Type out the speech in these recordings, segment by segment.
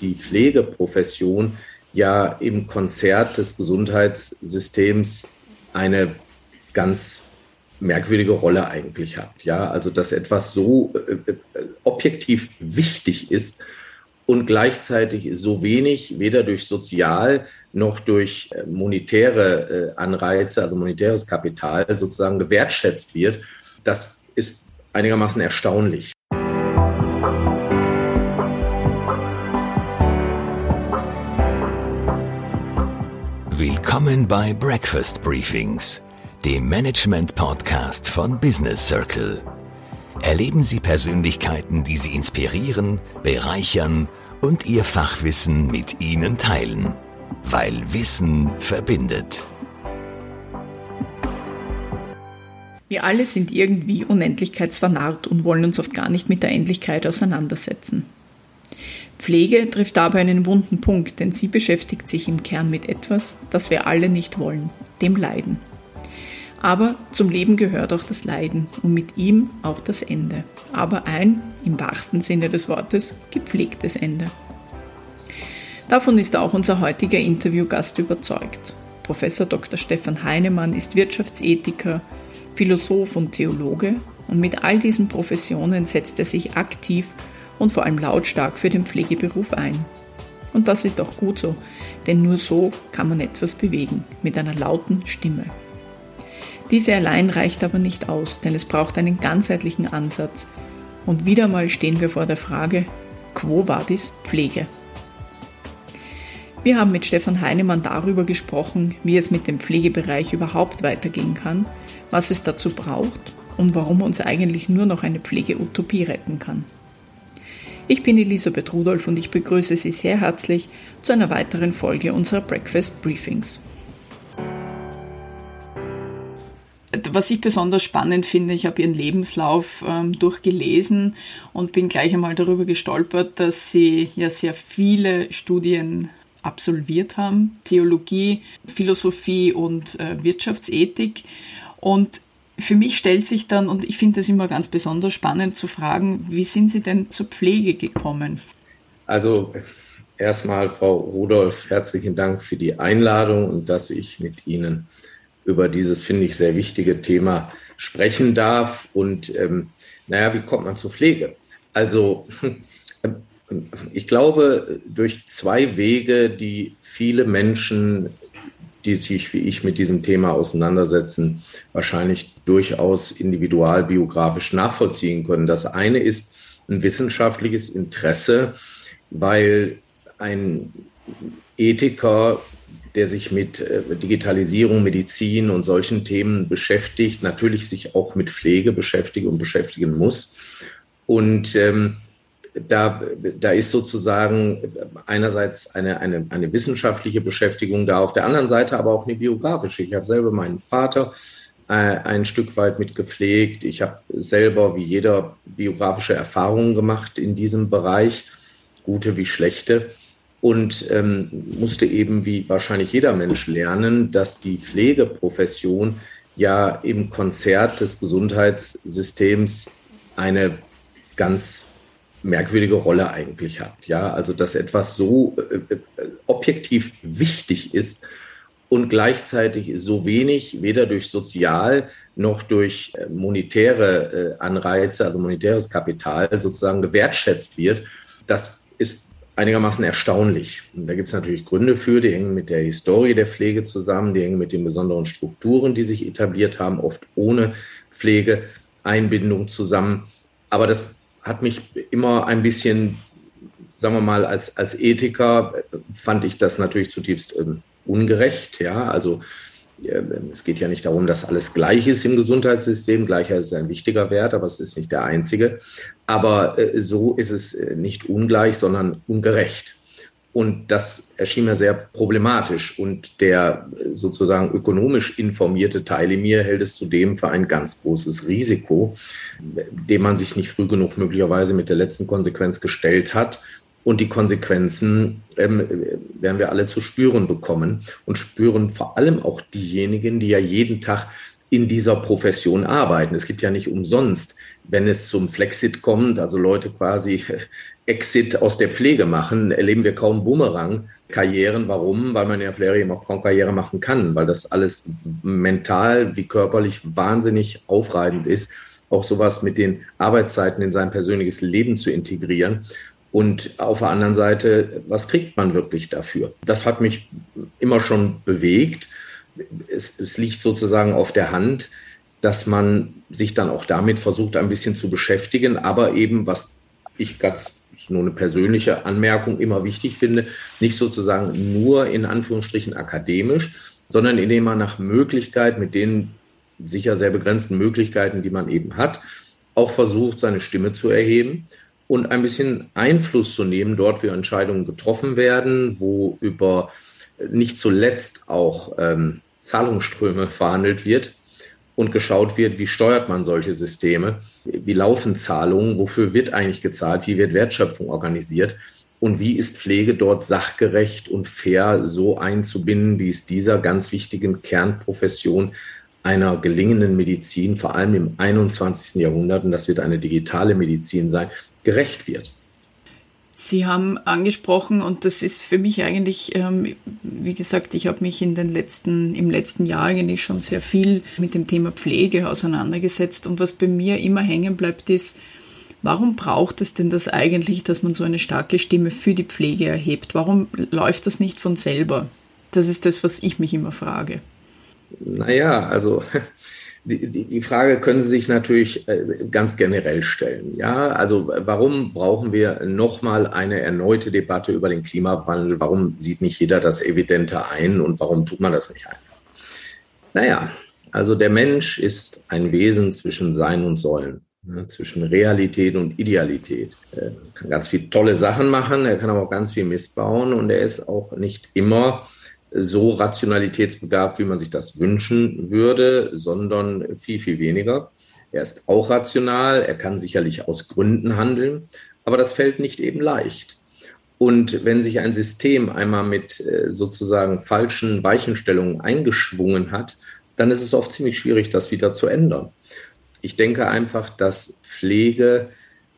die Pflegeprofession ja im Konzert des Gesundheitssystems eine ganz merkwürdige Rolle eigentlich hat. Ja, also dass etwas so äh, äh, objektiv wichtig ist und gleichzeitig so wenig weder durch sozial noch durch äh, monetäre äh, Anreize, also monetäres Kapital sozusagen gewertschätzt wird, das ist einigermaßen erstaunlich. Willkommen bei Breakfast Briefings, dem Management-Podcast von Business Circle. Erleben Sie Persönlichkeiten, die Sie inspirieren, bereichern und Ihr Fachwissen mit Ihnen teilen. Weil Wissen verbindet. Wir alle sind irgendwie unendlichkeitsvernarrt und wollen uns oft gar nicht mit der Endlichkeit auseinandersetzen. Pflege trifft dabei einen wunden Punkt, denn sie beschäftigt sich im Kern mit etwas, das wir alle nicht wollen, dem Leiden. Aber zum Leben gehört auch das Leiden und mit ihm auch das Ende. Aber ein, im wahrsten Sinne des Wortes, gepflegtes Ende. Davon ist auch unser heutiger Interviewgast überzeugt. Professor Dr. Stefan Heinemann ist Wirtschaftsethiker, Philosoph und Theologe und mit all diesen Professionen setzt er sich aktiv und vor allem lautstark für den Pflegeberuf ein. Und das ist auch gut so, denn nur so kann man etwas bewegen, mit einer lauten Stimme. Diese allein reicht aber nicht aus, denn es braucht einen ganzheitlichen Ansatz. Und wieder mal stehen wir vor der Frage, quo vadis Pflege? Wir haben mit Stefan Heinemann darüber gesprochen, wie es mit dem Pflegebereich überhaupt weitergehen kann, was es dazu braucht und warum uns eigentlich nur noch eine Pflegeutopie retten kann. Ich bin Elisabeth Rudolph und ich begrüße Sie sehr herzlich zu einer weiteren Folge unserer Breakfast Briefings. Was ich besonders spannend finde, ich habe Ihren Lebenslauf ähm, durchgelesen und bin gleich einmal darüber gestolpert, dass Sie ja sehr viele Studien absolviert haben, Theologie, Philosophie und äh, Wirtschaftsethik. Und für mich stellt sich dann, und ich finde es immer ganz besonders spannend zu fragen, wie sind Sie denn zur Pflege gekommen? Also erstmal, Frau Rudolph, herzlichen Dank für die Einladung und dass ich mit Ihnen über dieses, finde ich, sehr wichtige Thema sprechen darf. Und ähm, naja, wie kommt man zur Pflege? Also ich glaube, durch zwei Wege, die viele Menschen die sich wie ich mit diesem Thema auseinandersetzen, wahrscheinlich durchaus individualbiografisch nachvollziehen können. Das eine ist ein wissenschaftliches Interesse, weil ein Ethiker, der sich mit äh, Digitalisierung, Medizin und solchen Themen beschäftigt, natürlich sich auch mit Pflege beschäftigen und beschäftigen muss. Und ähm, da, da ist sozusagen einerseits eine, eine, eine wissenschaftliche Beschäftigung da, auf der anderen Seite aber auch eine biografische. Ich habe selber meinen Vater äh, ein Stück weit mit gepflegt. Ich habe selber wie jeder biografische Erfahrungen gemacht in diesem Bereich, gute wie schlechte. Und ähm, musste eben wie wahrscheinlich jeder Mensch lernen, dass die Pflegeprofession ja im Konzert des Gesundheitssystems eine ganz merkwürdige Rolle eigentlich hat. Ja, also dass etwas so äh, äh, objektiv wichtig ist und gleichzeitig so wenig weder durch sozial noch durch äh, monetäre äh, Anreize, also monetäres Kapital sozusagen gewertschätzt wird, das ist einigermaßen erstaunlich. Und da gibt es natürlich Gründe für, die hängen mit der Historie der Pflege zusammen, die hängen mit den besonderen Strukturen, die sich etabliert haben, oft ohne Pflegeeinbindung zusammen. Aber das hat mich immer ein bisschen, sagen wir mal, als, als Ethiker fand ich das natürlich zutiefst ähm, ungerecht. Ja, also äh, es geht ja nicht darum, dass alles gleich ist im Gesundheitssystem. Gleichheit ist ein wichtiger Wert, aber es ist nicht der einzige. Aber äh, so ist es äh, nicht ungleich, sondern ungerecht. Und das erschien mir sehr problematisch. Und der sozusagen ökonomisch informierte Teil in mir hält es zudem für ein ganz großes Risiko, dem man sich nicht früh genug möglicherweise mit der letzten Konsequenz gestellt hat. Und die Konsequenzen ähm, werden wir alle zu spüren bekommen und spüren vor allem auch diejenigen, die ja jeden Tag in dieser Profession arbeiten. Es gibt ja nicht umsonst, wenn es zum Flexit kommt, also Leute quasi Exit aus der Pflege machen, erleben wir kaum Bumerang-Karrieren. Warum? Weil man ja Pflege eben auch kaum Karriere machen kann, weil das alles mental wie körperlich wahnsinnig aufreibend ist, auch sowas mit den Arbeitszeiten in sein persönliches Leben zu integrieren. Und auf der anderen Seite, was kriegt man wirklich dafür? Das hat mich immer schon bewegt. Es, es liegt sozusagen auf der Hand, dass man sich dann auch damit versucht, ein bisschen zu beschäftigen, aber eben, was ich ganz nur eine persönliche Anmerkung, immer wichtig finde, nicht sozusagen nur in Anführungsstrichen akademisch, sondern indem man nach Möglichkeit mit den sicher sehr begrenzten Möglichkeiten, die man eben hat, auch versucht, seine Stimme zu erheben und ein bisschen Einfluss zu nehmen dort, wo Entscheidungen getroffen werden, wo über nicht zuletzt auch ähm, Zahlungsströme verhandelt wird und geschaut wird, wie steuert man solche Systeme, wie laufen Zahlungen, wofür wird eigentlich gezahlt, wie wird Wertschöpfung organisiert und wie ist Pflege dort sachgerecht und fair so einzubinden, wie es dieser ganz wichtigen Kernprofession einer gelingenden Medizin, vor allem im 21. Jahrhundert, und das wird eine digitale Medizin sein, gerecht wird. Sie haben angesprochen, und das ist für mich eigentlich, ähm, wie gesagt, ich habe mich in den letzten, im letzten Jahr eigentlich schon sehr viel mit dem Thema Pflege auseinandergesetzt. Und was bei mir immer hängen bleibt, ist, warum braucht es denn das eigentlich, dass man so eine starke Stimme für die Pflege erhebt? Warum läuft das nicht von selber? Das ist das, was ich mich immer frage. Naja, also die, die, Frage können Sie sich natürlich äh, ganz generell stellen. Ja, also warum brauchen wir nochmal eine erneute Debatte über den Klimawandel? Warum sieht nicht jeder das Evidente ein und warum tut man das nicht einfach? Naja, also der Mensch ist ein Wesen zwischen Sein und Sollen, ne, zwischen Realität und Idealität. Er kann ganz viele tolle Sachen machen, er kann aber auch ganz viel Mist bauen und er ist auch nicht immer so rationalitätsbegabt, wie man sich das wünschen würde, sondern viel, viel weniger. Er ist auch rational, er kann sicherlich aus Gründen handeln, aber das fällt nicht eben leicht. Und wenn sich ein System einmal mit äh, sozusagen falschen Weichenstellungen eingeschwungen hat, dann ist es oft ziemlich schwierig, das wieder zu ändern. Ich denke einfach, dass Pflege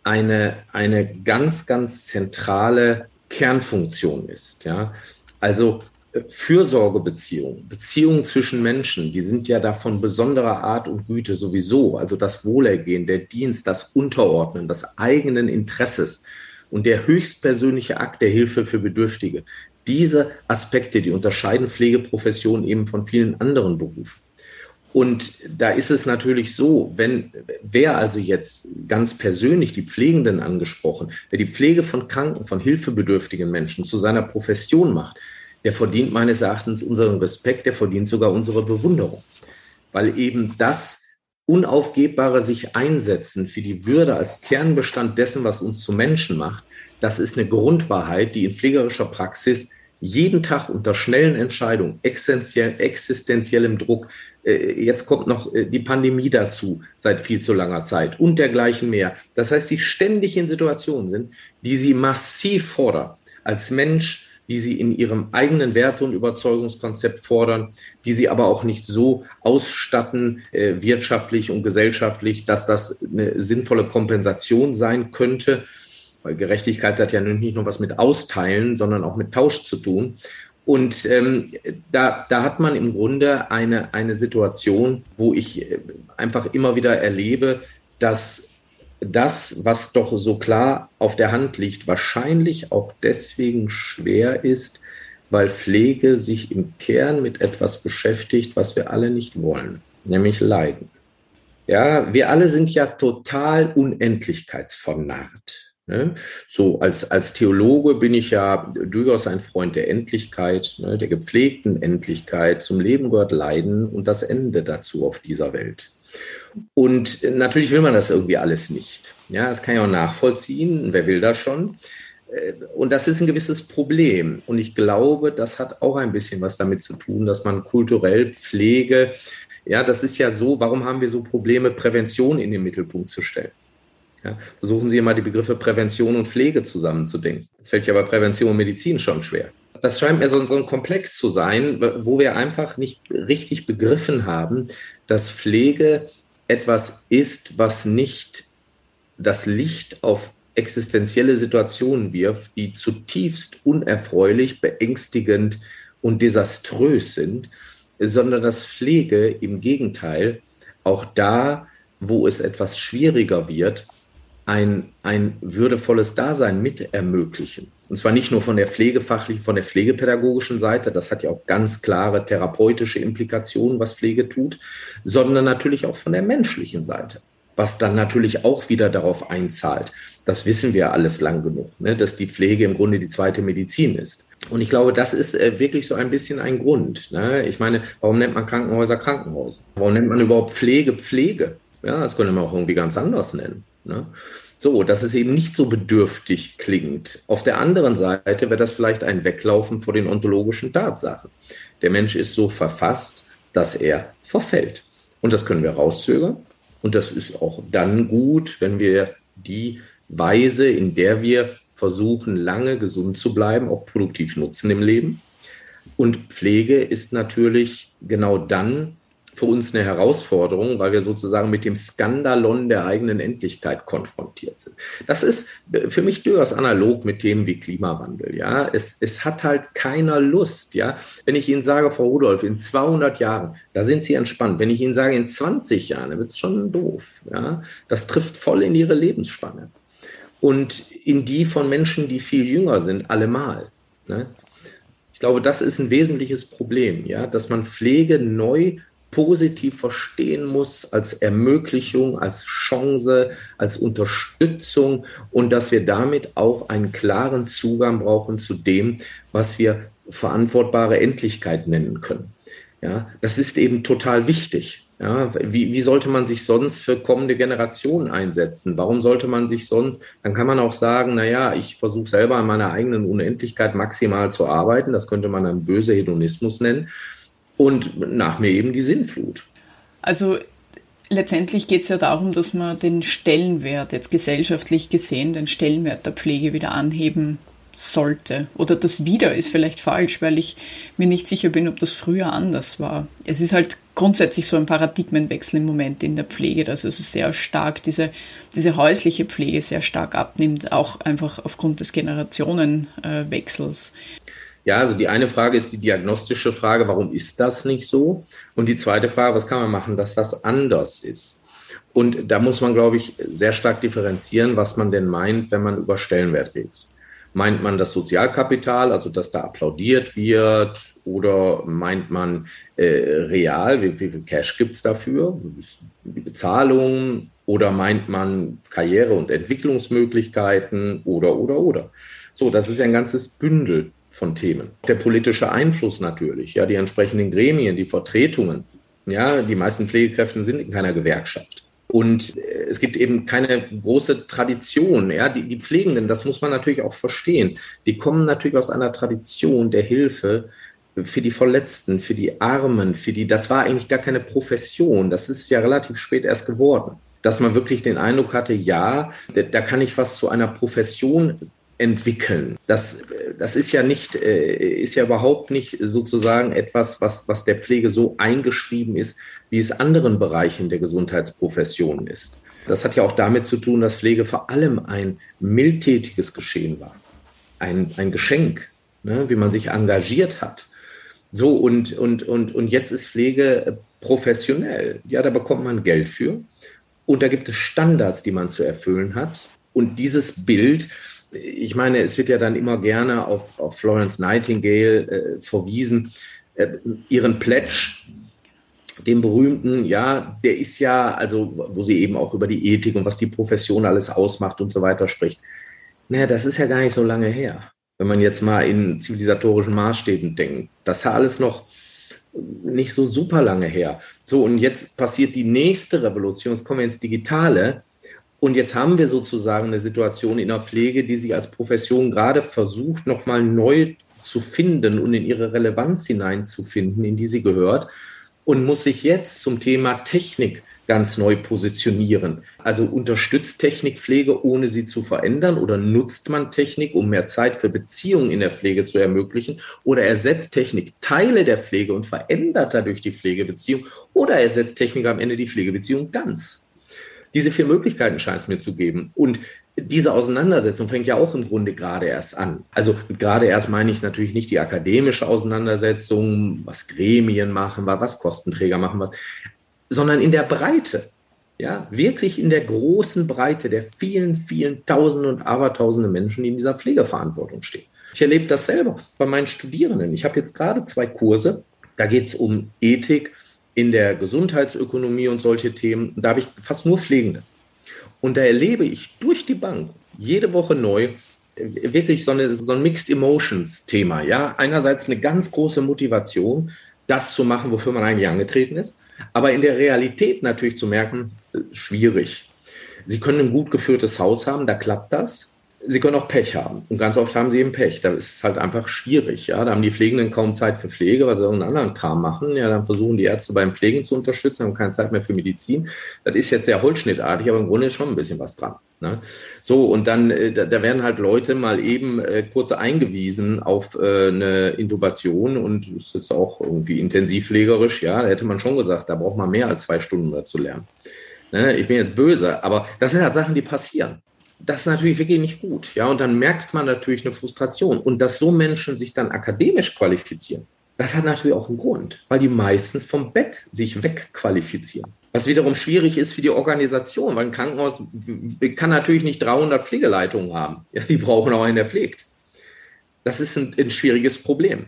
eine, eine ganz, ganz zentrale Kernfunktion ist. Ja? Also Fürsorgebeziehungen, Beziehungen zwischen Menschen, die sind ja da von besonderer Art und Güte sowieso. Also das Wohlergehen, der Dienst, das Unterordnen, das eigenen Interesses und der höchstpersönliche Akt der Hilfe für Bedürftige. Diese Aspekte, die unterscheiden Pflegeprofessionen eben von vielen anderen Berufen. Und da ist es natürlich so, wenn wer also jetzt ganz persönlich die Pflegenden angesprochen, wer die Pflege von kranken, von hilfebedürftigen Menschen zu seiner Profession macht, der verdient meines Erachtens unseren Respekt, der verdient sogar unsere Bewunderung. Weil eben das unaufgebbare sich einsetzen für die Würde als Kernbestand dessen, was uns zu Menschen macht, das ist eine Grundwahrheit, die in pflegerischer Praxis jeden Tag unter schnellen Entscheidungen, existenziellem Druck, äh, jetzt kommt noch äh, die Pandemie dazu seit viel zu langer Zeit und dergleichen mehr. Das heißt, sie ständig in Situationen sind, die sie massiv fordern, als Mensch die sie in ihrem eigenen Werte- und Überzeugungskonzept fordern, die sie aber auch nicht so ausstatten, äh, wirtschaftlich und gesellschaftlich, dass das eine sinnvolle Kompensation sein könnte. Weil Gerechtigkeit hat ja nicht nur was mit Austeilen, sondern auch mit Tausch zu tun. Und ähm, da, da hat man im Grunde eine, eine Situation, wo ich äh, einfach immer wieder erlebe, dass das, was doch so klar auf der Hand liegt, wahrscheinlich auch deswegen schwer ist, weil Pflege sich im Kern mit etwas beschäftigt, was wir alle nicht wollen, nämlich Leiden. Ja, wir alle sind ja total unendlichkeitsvernarrt. Ne? So als, als Theologe bin ich ja durchaus ein Freund der Endlichkeit, ne? der gepflegten Endlichkeit. Zum Leben gehört Leiden und das Ende dazu auf dieser Welt. Und natürlich will man das irgendwie alles nicht. Ja, das kann ich auch nachvollziehen. Wer will das schon? Äh, und das ist ein gewisses Problem. Und ich glaube, das hat auch ein bisschen was damit zu tun, dass man kulturell Pflege, ja, das ist ja so, warum haben wir so Probleme, Prävention in den Mittelpunkt zu stellen? Ja, versuchen Sie mal die Begriffe Prävention und Pflege zusammenzudenken. Das fällt ja bei Prävention und Medizin schon schwer. Das scheint mir so, so ein Komplex zu sein, wo wir einfach nicht richtig begriffen haben, dass Pflege etwas ist, was nicht das Licht auf existenzielle Situationen wirft, die zutiefst unerfreulich, beängstigend und desaströs sind, sondern dass Pflege im Gegenteil auch da, wo es etwas schwieriger wird, ein, ein würdevolles Dasein mit ermöglichen. Und zwar nicht nur von der pflegefachlichen, von der pflegepädagogischen Seite, das hat ja auch ganz klare therapeutische Implikationen, was Pflege tut, sondern natürlich auch von der menschlichen Seite, was dann natürlich auch wieder darauf einzahlt. Das wissen wir alles lang genug, ne, dass die Pflege im Grunde die zweite Medizin ist. Und ich glaube, das ist äh, wirklich so ein bisschen ein Grund. Ne? Ich meine, warum nennt man Krankenhäuser Krankenhäuser? Warum nennt man überhaupt Pflege Pflege? Ja, das könnte man auch irgendwie ganz anders nennen. Ne? So, dass es eben nicht so bedürftig klingt. Auf der anderen Seite wäre das vielleicht ein Weglaufen vor den ontologischen Tatsachen. Der Mensch ist so verfasst, dass er verfällt. Und das können wir rauszögern. Und das ist auch dann gut, wenn wir die Weise, in der wir versuchen, lange gesund zu bleiben, auch produktiv nutzen im Leben. Und Pflege ist natürlich genau dann für uns eine Herausforderung, weil wir sozusagen mit dem Skandalon der eigenen Endlichkeit konfrontiert sind. Das ist für mich durchaus analog mit Themen wie Klimawandel. Ja, es, es hat halt keiner Lust. Ja, wenn ich Ihnen sage, Frau Rudolph, in 200 Jahren, da sind Sie entspannt. Wenn ich Ihnen sage, in 20 Jahren, dann wird es schon doof. Ja, das trifft voll in Ihre Lebensspanne und in die von Menschen, die viel jünger sind, allemal. Ne? Ich glaube, das ist ein wesentliches Problem, ja, dass man Pflege neu positiv verstehen muss als Ermöglichung, als Chance, als Unterstützung und dass wir damit auch einen klaren Zugang brauchen zu dem, was wir verantwortbare Endlichkeit nennen können. Ja, das ist eben total wichtig. Ja, wie, wie sollte man sich sonst für kommende Generationen einsetzen? Warum sollte man sich sonst, dann kann man auch sagen, naja, ich versuche selber an meiner eigenen Unendlichkeit maximal zu arbeiten. Das könnte man dann böse Hedonismus nennen und nach mir eben die Sinnflut. Also letztendlich geht es ja darum, dass man den Stellenwert, jetzt gesellschaftlich gesehen, den Stellenwert der Pflege wieder anheben sollte. Oder das wieder ist vielleicht falsch, weil ich mir nicht sicher bin, ob das früher anders war. Es ist halt grundsätzlich so ein Paradigmenwechsel im Moment in der Pflege, dass es sehr stark diese, diese häusliche Pflege sehr stark abnimmt, auch einfach aufgrund des Generationenwechsels. Ja, also die eine Frage ist die diagnostische Frage, warum ist das nicht so? Und die zweite Frage, was kann man machen, dass das anders ist? Und da muss man, glaube ich, sehr stark differenzieren, was man denn meint, wenn man über Stellenwert redet. Meint man das Sozialkapital, also dass da applaudiert wird, oder meint man äh, real, wie, wie, viel Cash gibt es dafür, die Bezahlung, oder meint man Karriere- und Entwicklungsmöglichkeiten, oder, oder, oder. So, das ist ja ein ganzes Bündel von Themen. Der politische Einfluss natürlich, ja, die entsprechenden Gremien, die Vertretungen. Ja, die meisten Pflegekräfte sind in keiner Gewerkschaft. Und äh, es gibt eben keine große Tradition. Ja, die, die Pflegenden, das muss man natürlich auch verstehen, die kommen natürlich aus einer Tradition der Hilfe für die Verletzten, für die Armen, für die, das war eigentlich gar keine Profession. Das ist ja relativ spät erst geworden. Dass man wirklich den Eindruck hatte, ja, da kann ich was zu einer Profession entwickeln. Das, das ist ja nicht, äh, ist ja überhaupt nicht sozusagen etwas, was, was der Pflege so eingeschrieben ist, wie es anderen Bereichen der Gesundheitsprofession ist. Das hat ja auch damit zu tun, dass Pflege vor allem ein mildtätiges Geschehen war. Ein, ein Geschenk, ne, wie man sich engagiert hat. So, und, und, und, und jetzt ist Pflege professionell. Ja, da bekommt man Geld für. Und da gibt es Standards, die man zu erfüllen hat. Und dieses Bild, ich meine, es wird ja dann immer gerne auf, auf Florence Nightingale äh, verwiesen, äh, ihren Pledge, den berühmten, ja, der ist ja, also wo sie eben auch über die Ethik und was die Profession alles ausmacht und so weiter spricht. Naja, das ist ja gar nicht so lange her. Wenn man jetzt mal in zivilisatorischen Maßstäben denkt, das ist ja alles noch nicht so super lange her. So, und jetzt passiert die nächste Revolution, es kommen wir ins Digitale. Und jetzt haben wir sozusagen eine Situation in der Pflege, die sich als Profession gerade versucht, nochmal neu zu finden und in ihre Relevanz hineinzufinden, in die sie gehört. und muss sich jetzt zum Thema Technik ganz neu positionieren. Also unterstützt Technik Pflege, ohne sie zu verändern oder nutzt man Technik, um mehr Zeit für Beziehungen in der Pflege zu ermöglichen oder ersetzt Technik Teile der Pflege und verändert dadurch die Pflegebeziehung oder ersetzt Technik am Ende die Pflegebeziehung ganz. Diese vier Möglichkeiten scheint es mir zu geben. Und diese Auseinandersetzung fängt ja auch im Grunde gerade erst an. Also gerade erst meine ich natürlich nicht die akademische Auseinandersetzung, was Gremien machen, was Kostenträger machen, was, sondern in der Breite. Ja, wirklich in der großen Breite der vielen, vielen Tausende und Abertausende Menschen, die in dieser Pflegeverantwortung stehen. Ich erlebe das selber bei meinen Studierenden. Ich habe jetzt gerade zwei Kurse, da geht es um Ethik in der Gesundheitsökonomie und solche Themen. Da habe ich fast nur Pflegende. Und da erlebe ich durch die Bank jede Woche neu wirklich so, eine, so ein Mixed Emotions Thema. Ja, einerseits eine ganz große Motivation, das zu machen, wofür man eigentlich angetreten ist. Aber in der Realität natürlich zu merken, äh, schwierig. Sie können ein gut geführtes Haus haben, da klappt das. Sie können auch Pech haben. Und ganz oft haben sie eben Pech. Da ist es halt einfach schwierig. Ja? Da haben die Pflegenden kaum Zeit für Pflege, weil sie irgendeinen anderen Kram machen. Ja, dann versuchen die Ärzte beim Pflegen zu unterstützen, haben keine Zeit mehr für Medizin. Das ist jetzt sehr holzschnittartig, aber im Grunde ist schon ein bisschen was dran. Ne? So, und dann, äh, da, da, werden halt Leute mal eben äh, kurz eingewiesen auf äh, eine Intubation und ist jetzt auch irgendwie intensivpflegerisch. Ja, da hätte man schon gesagt, da braucht man mehr als zwei Stunden dazu lernen. Ne? Ich bin jetzt böse, aber das sind halt Sachen, die passieren das ist natürlich wirklich nicht gut. Ja, und dann merkt man natürlich eine Frustration. Und dass so Menschen sich dann akademisch qualifizieren, das hat natürlich auch einen Grund, weil die meistens vom Bett sich wegqualifizieren. Was wiederum schwierig ist für die Organisation, weil ein Krankenhaus kann natürlich nicht 300 Pflegeleitungen haben. Ja, die brauchen auch einen, der pflegt. Das ist ein, ein schwieriges Problem.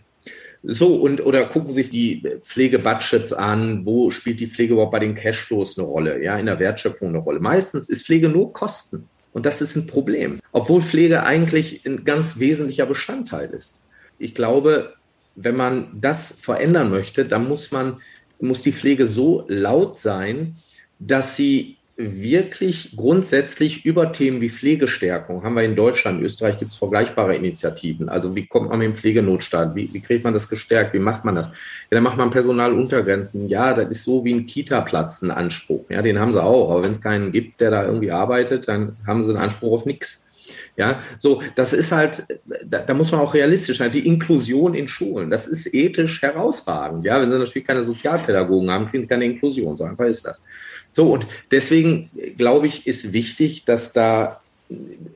So, und oder gucken sich die Pflegebudgets an, wo spielt die Pflege überhaupt bei den Cashflows eine Rolle, ja, in der Wertschöpfung eine Rolle. Meistens ist Pflege nur Kosten. Und das ist ein Problem, obwohl Pflege eigentlich ein ganz wesentlicher Bestandteil ist. Ich glaube, wenn man das verändern möchte, dann muss man, muss die Pflege so laut sein, dass sie wirklich grundsätzlich über Themen wie Pflegestärkung, haben wir in Deutschland, in Österreich gibt es vergleichbare Initiativen. Also wie kommt man mit dem Pflegenotstand? Wie, wie kriegt man das gestärkt? Wie macht man das? Ja, dann macht man Personaluntergrenzen. Ja, das ist so wie ein Kita-Platz, ein Anspruch. Ja, den haben sie auch. Aber wenn es keinen gibt, der da irgendwie arbeitet, dann haben sie einen Anspruch auf nichts. Ja, so, das ist halt, da, da, muss man auch realistisch sein. Die Inklusion in Schulen, das ist ethisch herausragend. Ja, wenn sie natürlich keine Sozialpädagogen haben, kriegen sie keine Inklusion. So einfach ist das. So, und deswegen glaube ich, ist wichtig, dass da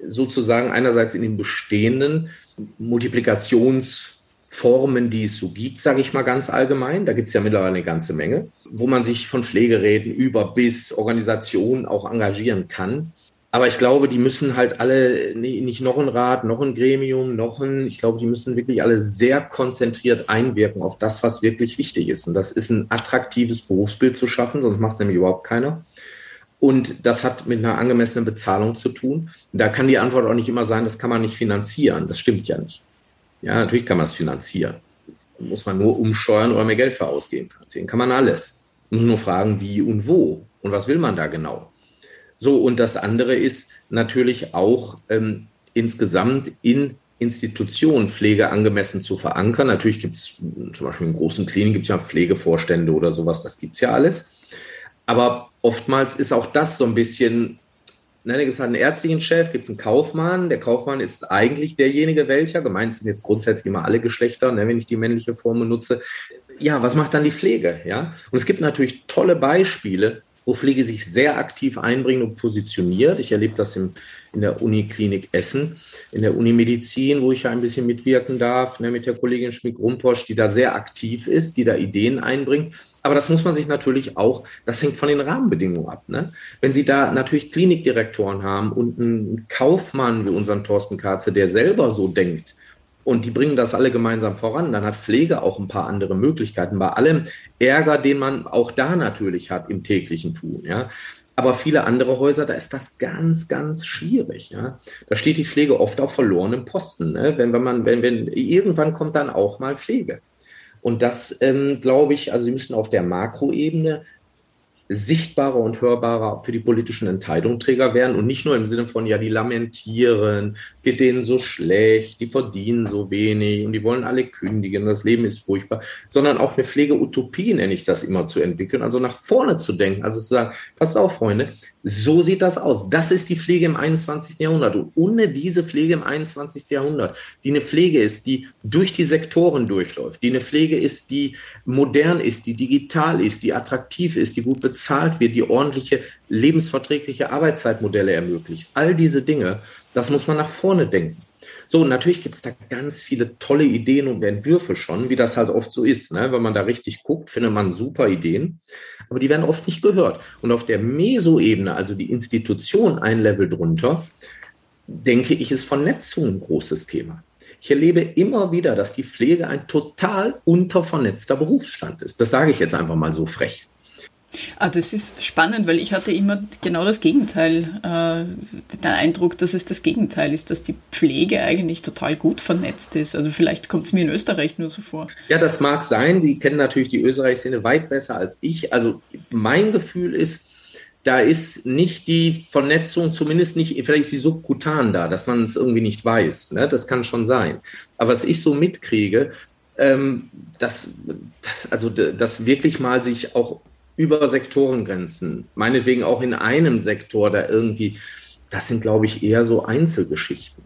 sozusagen einerseits in den bestehenden Multiplikationsformen, die es so gibt, sage ich mal ganz allgemein, da gibt es ja mittlerweile eine ganze Menge, wo man sich von Pflegeräten über bis Organisationen auch engagieren kann, aber ich glaube, die müssen halt alle, nicht noch ein Rat, noch ein Gremium, noch ein, ich glaube, die müssen wirklich alle sehr konzentriert einwirken auf das, was wirklich wichtig ist. Und das ist ein attraktives Berufsbild zu schaffen, sonst macht es nämlich überhaupt keiner. Und das hat mit einer angemessenen Bezahlung zu tun. Da kann die Antwort auch nicht immer sein, das kann man nicht finanzieren. Das stimmt ja nicht. Ja, natürlich kann man es finanzieren. Muss man nur umsteuern oder mehr Geld für ausgeben. Finanzieren kann man alles. Muss nur fragen, wie und wo und was will man da genau. So, und das andere ist natürlich auch ähm, insgesamt in Institutionen Pflege angemessen zu verankern. Natürlich gibt es zum Beispiel in großen Kliniken gibt es ja Pflegevorstände oder sowas, das gibt es ja alles. Aber oftmals ist auch das so ein bisschen, ne, da gibt es halt einen ärztlichen Chef, gibt es einen Kaufmann. Der Kaufmann ist eigentlich derjenige, welcher, gemeint sind jetzt grundsätzlich immer alle Geschlechter, ne, wenn ich die männliche Form benutze. Ja, was macht dann die Pflege? Ja? Und es gibt natürlich tolle Beispiele, wo Pflege sich sehr aktiv einbringt und positioniert. Ich erlebe das im, in der Uniklinik Essen, in der Unimedizin, wo ich ja ein bisschen mitwirken darf, ne, mit der Kollegin Schmick-Rumposch, die da sehr aktiv ist, die da Ideen einbringt. Aber das muss man sich natürlich auch, das hängt von den Rahmenbedingungen ab. Ne? Wenn Sie da natürlich Klinikdirektoren haben und einen Kaufmann wie unseren Thorsten Katze, der selber so denkt, und die bringen das alle gemeinsam voran, dann hat Pflege auch ein paar andere Möglichkeiten. Bei allem Ärger, den man auch da natürlich hat im täglichen Tun. Ja. Aber viele andere Häuser, da ist das ganz, ganz schwierig. Ja. Da steht die Pflege oft auf verlorenem Posten. Ne? Wenn, wenn man, wenn, wenn, irgendwann kommt dann auch mal Pflege. Und das ähm, glaube ich, also Sie müssen auf der Makroebene sichtbarer und hörbarer für die politischen Entscheidungsträger werden und nicht nur im Sinne von, ja, die lamentieren, es geht denen so schlecht, die verdienen so wenig und die wollen alle kündigen, das Leben ist furchtbar, sondern auch eine Pflegeutopie, nenne ich das immer, zu entwickeln, also nach vorne zu denken, also zu sagen, passt auf, Freunde, so sieht das aus. Das ist die Pflege im 21. Jahrhundert. Und ohne diese Pflege im 21. Jahrhundert, die eine Pflege ist, die durch die Sektoren durchläuft, die eine Pflege ist, die modern ist, die digital ist, die attraktiv ist, die gut bezahlt wird, die ordentliche, lebensverträgliche Arbeitszeitmodelle ermöglicht. All diese Dinge, das muss man nach vorne denken. So, natürlich gibt es da ganz viele tolle Ideen und Entwürfe schon, wie das halt oft so ist. Ne? Wenn man da richtig guckt, findet man super Ideen, aber die werden oft nicht gehört. Und auf der Meso-Ebene, also die Institution ein Level drunter, denke ich, ist Vernetzung ein großes Thema. Ich erlebe immer wieder, dass die Pflege ein total untervernetzter Berufsstand ist. Das sage ich jetzt einfach mal so frech. Ah, das ist spannend, weil ich hatte immer genau das Gegenteil, äh, den Eindruck, dass es das Gegenteil ist, dass die Pflege eigentlich total gut vernetzt ist. Also vielleicht kommt es mir in Österreich nur so vor. Ja, das mag sein. Die kennen natürlich die Österreich-Szene weit besser als ich. Also mein Gefühl ist, da ist nicht die Vernetzung, zumindest nicht, vielleicht ist sie subkutan da, dass man es irgendwie nicht weiß. Ne? Das kann schon sein. Aber was ich so mitkriege, ähm, dass, dass, also, dass wirklich mal sich auch über Sektorengrenzen, meinetwegen auch in einem Sektor da irgendwie, das sind, glaube ich, eher so Einzelgeschichten.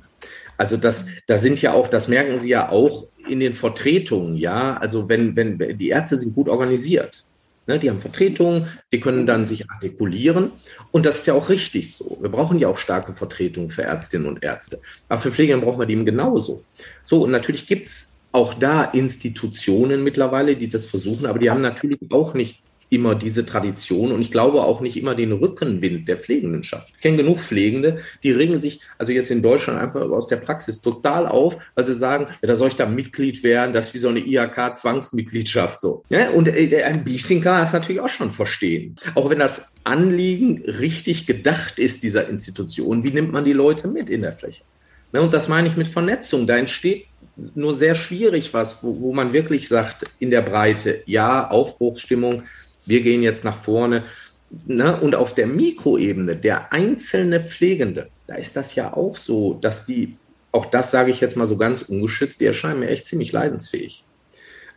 Also das, da sind ja auch, das merken Sie ja auch in den Vertretungen, ja. Also wenn, wenn die Ärzte sind gut organisiert, ne, die haben Vertretungen, die können dann sich artikulieren und das ist ja auch richtig so. Wir brauchen ja auch starke Vertretungen für Ärztinnen und Ärzte. Aber für Pfleger brauchen wir die eben genauso. So, und natürlich gibt es auch da Institutionen mittlerweile, die das versuchen, aber die haben natürlich auch nicht immer diese Tradition und ich glaube auch nicht immer den Rückenwind der Pflegendenschaft. Ich kenne genug Pflegende, die ringen sich also jetzt in Deutschland einfach aus der Praxis total auf, weil sie sagen, ja, da soll ich da Mitglied werden, das ist wie so eine IHK-Zwangsmitgliedschaft so. Ja, und äh, ein bisschen kann das natürlich auch schon verstehen. Auch wenn das Anliegen richtig gedacht ist dieser Institution, wie nimmt man die Leute mit in der Fläche? Ne, und das meine ich mit Vernetzung. Da entsteht nur sehr schwierig was, wo, wo man wirklich sagt, in der Breite, ja, Aufbruchsstimmung, wir gehen jetzt nach vorne. Ne? Und auf der Mikroebene, der einzelne Pflegende, da ist das ja auch so, dass die, auch das sage ich jetzt mal so ganz ungeschützt, die erscheinen mir echt ziemlich leidensfähig.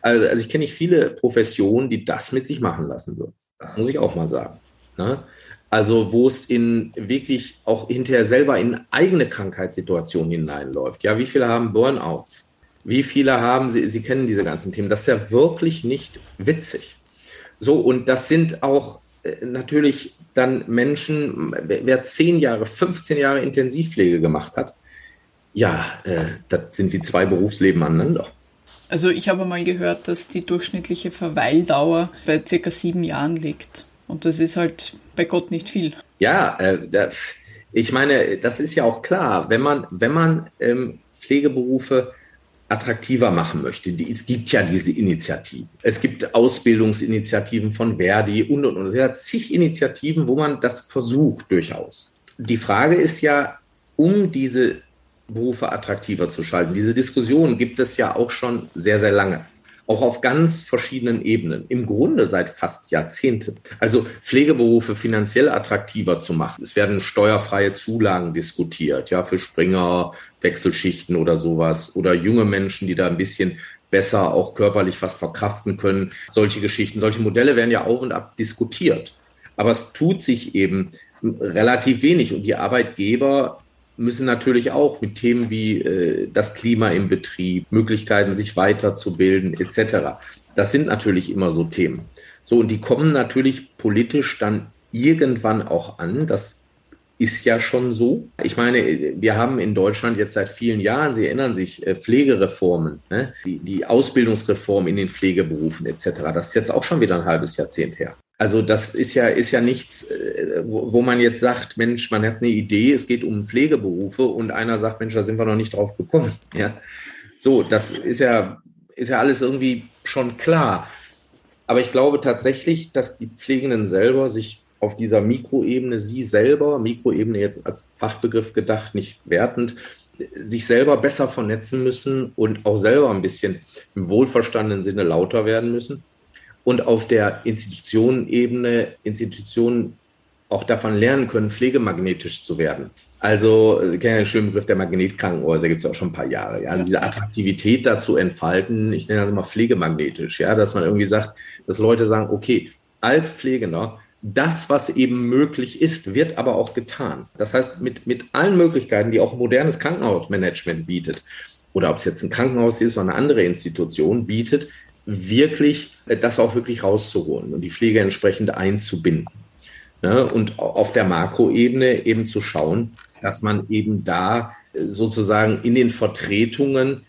Also, also ich kenne nicht viele Professionen, die das mit sich machen lassen würden. Das muss ich auch mal sagen. Ne? Also wo es in wirklich auch hinterher selber in eigene Krankheitssituationen hineinläuft. Ja, wie viele haben Burnouts? Wie viele haben, Sie, Sie kennen diese ganzen Themen. Das ist ja wirklich nicht witzig. So, und das sind auch äh, natürlich dann Menschen, wer zehn Jahre, 15 Jahre Intensivpflege gemacht hat, ja, äh, das sind wie zwei Berufsleben aneinander. Also ich habe mal gehört, dass die durchschnittliche Verweildauer bei circa sieben Jahren liegt. Und das ist halt bei Gott nicht viel. Ja, äh, da, ich meine, das ist ja auch klar, wenn man, wenn man ähm, Pflegeberufe attraktiver machen möchte. Es gibt ja diese Initiativen. Es gibt Ausbildungsinitiativen von Verdi und, und, und. Es gibt zig Initiativen, wo man das versucht durchaus. Die Frage ist ja, um diese Berufe attraktiver zu schalten. Diese Diskussion gibt es ja auch schon sehr, sehr lange auch auf ganz verschiedenen Ebenen, im Grunde seit fast Jahrzehnten. Also Pflegeberufe finanziell attraktiver zu machen. Es werden steuerfreie Zulagen diskutiert, ja, für Springer, Wechselschichten oder sowas oder junge Menschen, die da ein bisschen besser auch körperlich was verkraften können. Solche Geschichten, solche Modelle werden ja auf und ab diskutiert. Aber es tut sich eben relativ wenig und die Arbeitgeber müssen natürlich auch mit Themen wie äh, das Klima im Betrieb, Möglichkeiten, sich weiterzubilden, etc. Das sind natürlich immer so Themen. So, und die kommen natürlich politisch dann irgendwann auch an. Das ist ja schon so. Ich meine, wir haben in Deutschland jetzt seit vielen Jahren, Sie erinnern sich, äh, Pflegereformen, ne? die, die Ausbildungsreform in den Pflegeberufen etc. Das ist jetzt auch schon wieder ein halbes Jahrzehnt her. Also das ist ja, ist ja nichts, äh, wo, wo, man jetzt sagt, Mensch, man hat eine Idee, es geht um Pflegeberufe und einer sagt, Mensch, da sind wir noch nicht drauf gekommen. Ja, so, das ist ja, ist ja alles irgendwie schon klar. Aber ich glaube tatsächlich, dass die Pflegenden selber sich auf dieser Mikroebene, sie selber, Mikroebene jetzt als Fachbegriff gedacht, nicht wertend, sich selber besser vernetzen müssen und auch selber ein bisschen im wohlverstandenen Sinne lauter werden müssen und auf der Institutionenebene Institutionen auch davon lernen können, pflegemagnetisch zu werden. Also, ich kenne den schönen Begriff der Magnetkrankenhäuser, gibt es ja auch schon ein paar Jahre. Ja? Also diese Attraktivität dazu entfalten, ich nenne das immer pflegemagnetisch, ja, dass man irgendwie sagt, dass Leute sagen, okay, als Pflegender, das, was eben möglich ist, wird aber auch getan. Das heißt, mit, mit allen Möglichkeiten, die auch modernes Krankenhausmanagement bietet, oder ob es jetzt ein Krankenhaus ist oder eine andere Institution bietet, wirklich äh, das auch wirklich rauszuholen und die Pflege entsprechend einzubinden. Ne? Und auf der Makroebene eben zu schauen, dass man eben da äh, sozusagen in den Vertretungen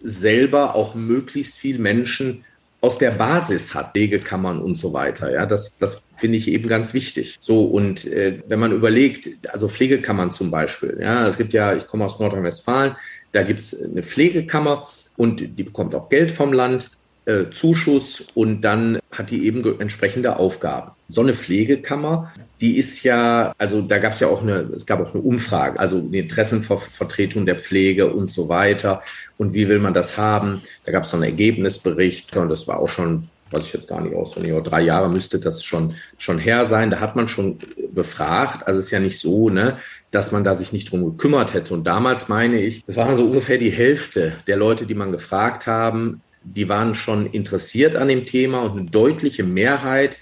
selber auch möglichst viel Menschen aus der Basis hat, Pflegekammern und so weiter. Ja, das, das finde ich eben ganz wichtig. So, und äh, wenn man überlegt, also Pflegekammern zum Beispiel, ja, es gibt ja, ich komme aus Nordrhein-Westfalen, da gibt es eine Pflegekammer und die bekommt auch Geld vom Land äh, Zuschuss und dann hat die eben entsprechende Aufgaben. So eine Pflegekammer, die ist ja, also da gab es ja auch eine, es gab auch eine Umfrage, also die Interessenvertretung der Pflege und so weiter. Und wie will man das haben? Da gab es so einen Ergebnisbericht und das war auch schon weiß ich jetzt gar nicht auswendig, aber drei Jahre müsste das schon, schon her sein. Da hat man schon befragt. Also es ist ja nicht so, ne, dass man da sich nicht drum gekümmert hätte. Und damals meine ich, es waren so ungefähr die Hälfte der Leute, die man gefragt haben, die waren schon interessiert an dem Thema und eine deutliche Mehrheit,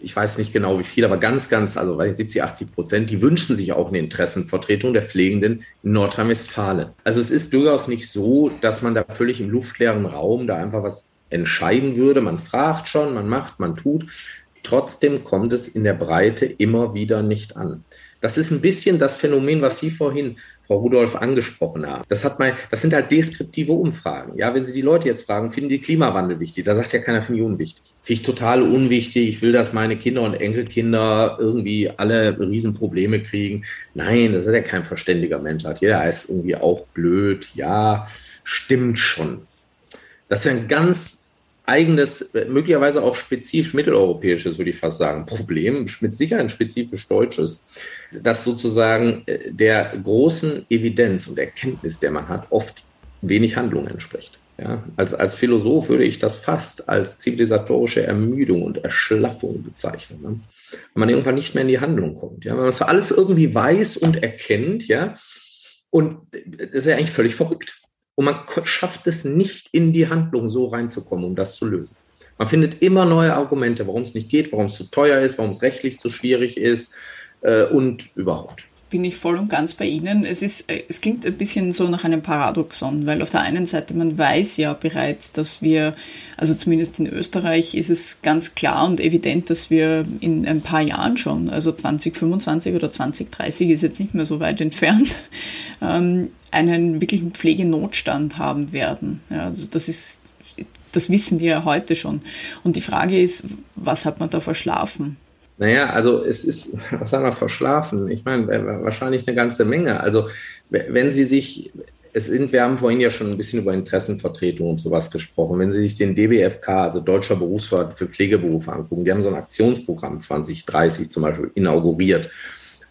ich weiß nicht genau wie viel, aber ganz, ganz, also 70, 80 Prozent, die wünschen sich auch eine Interessenvertretung der Pflegenden in Nordrhein-Westfalen. Also es ist durchaus nicht so, dass man da völlig im luftleeren Raum da einfach was entscheiden würde. Man fragt schon, man macht, man tut. Trotzdem kommt es in der Breite immer wieder nicht an. Das ist ein bisschen das Phänomen, was Sie vorhin Frau Rudolph angesprochen haben. Das hat mal, das sind halt deskriptive Umfragen. Ja, wenn Sie die Leute jetzt fragen, finden die Klimawandel wichtig? Da sagt ja keiner, finde ich unwichtig. Finde ich total unwichtig. Ich will, dass meine Kinder und Enkelkinder irgendwie alle Riesenprobleme kriegen. Nein, das ist ja kein verständiger Mensch. Hat jeder ist irgendwie auch blöd. Ja, stimmt schon. Das ist ein ganz eigenes, möglicherweise auch spezifisch mitteleuropäisches, würde ich fast sagen, Problem, mit Sicherheit ein spezifisch deutsches, das sozusagen äh, der großen Evidenz und Erkenntnis, der man hat, oft wenig Handlung entspricht. Ja, als, als Philosoph würde ich das fast als zivilisatorische Ermüdung und Erschlaffung bezeichnen. Ne? Wenn man irgendwann nicht mehr in die Handlung kommt. Ja? Wenn man das alles irgendwie weiß und erkennt, ja, und das ist ja eigentlich völlig verrückt. Und man schafft es nicht, in die Handlung so reinzukommen, um das zu lösen. Man findet immer neue Argumente, warum es nicht geht, warum es zu teuer ist, warum es rechtlich zu schwierig ist äh, und überhaupt bin ich voll und ganz bei Ihnen. Es ist, äh, es klingt ein bisschen so nach einem Paradoxon, weil auf der einen Seite man weiß ja bereits, dass wir, also zumindest in Österreich ist es ganz klar und evident, dass wir in ein paar Jahren schon, also 2025 oder 2030 ist jetzt nicht mehr so weit entfernt, ähm, einen wirklichen Pflegenotstand haben werden. Ja, also das ist, das wissen wir heute schon. Und die Frage ist, was hat man da verschlafen? Naja, also es ist, was sagen wir, verschlafen. Ich meine, wahrscheinlich eine ganze Menge. Also wenn Sie sich, es sind, wir haben vorhin ja schon ein bisschen über Interessenvertretung und sowas gesprochen. Wenn Sie sich den DBFK, also Deutscher Berufsverband für Pflegeberufe angucken, die haben so ein Aktionsprogramm 2030 zum Beispiel inauguriert,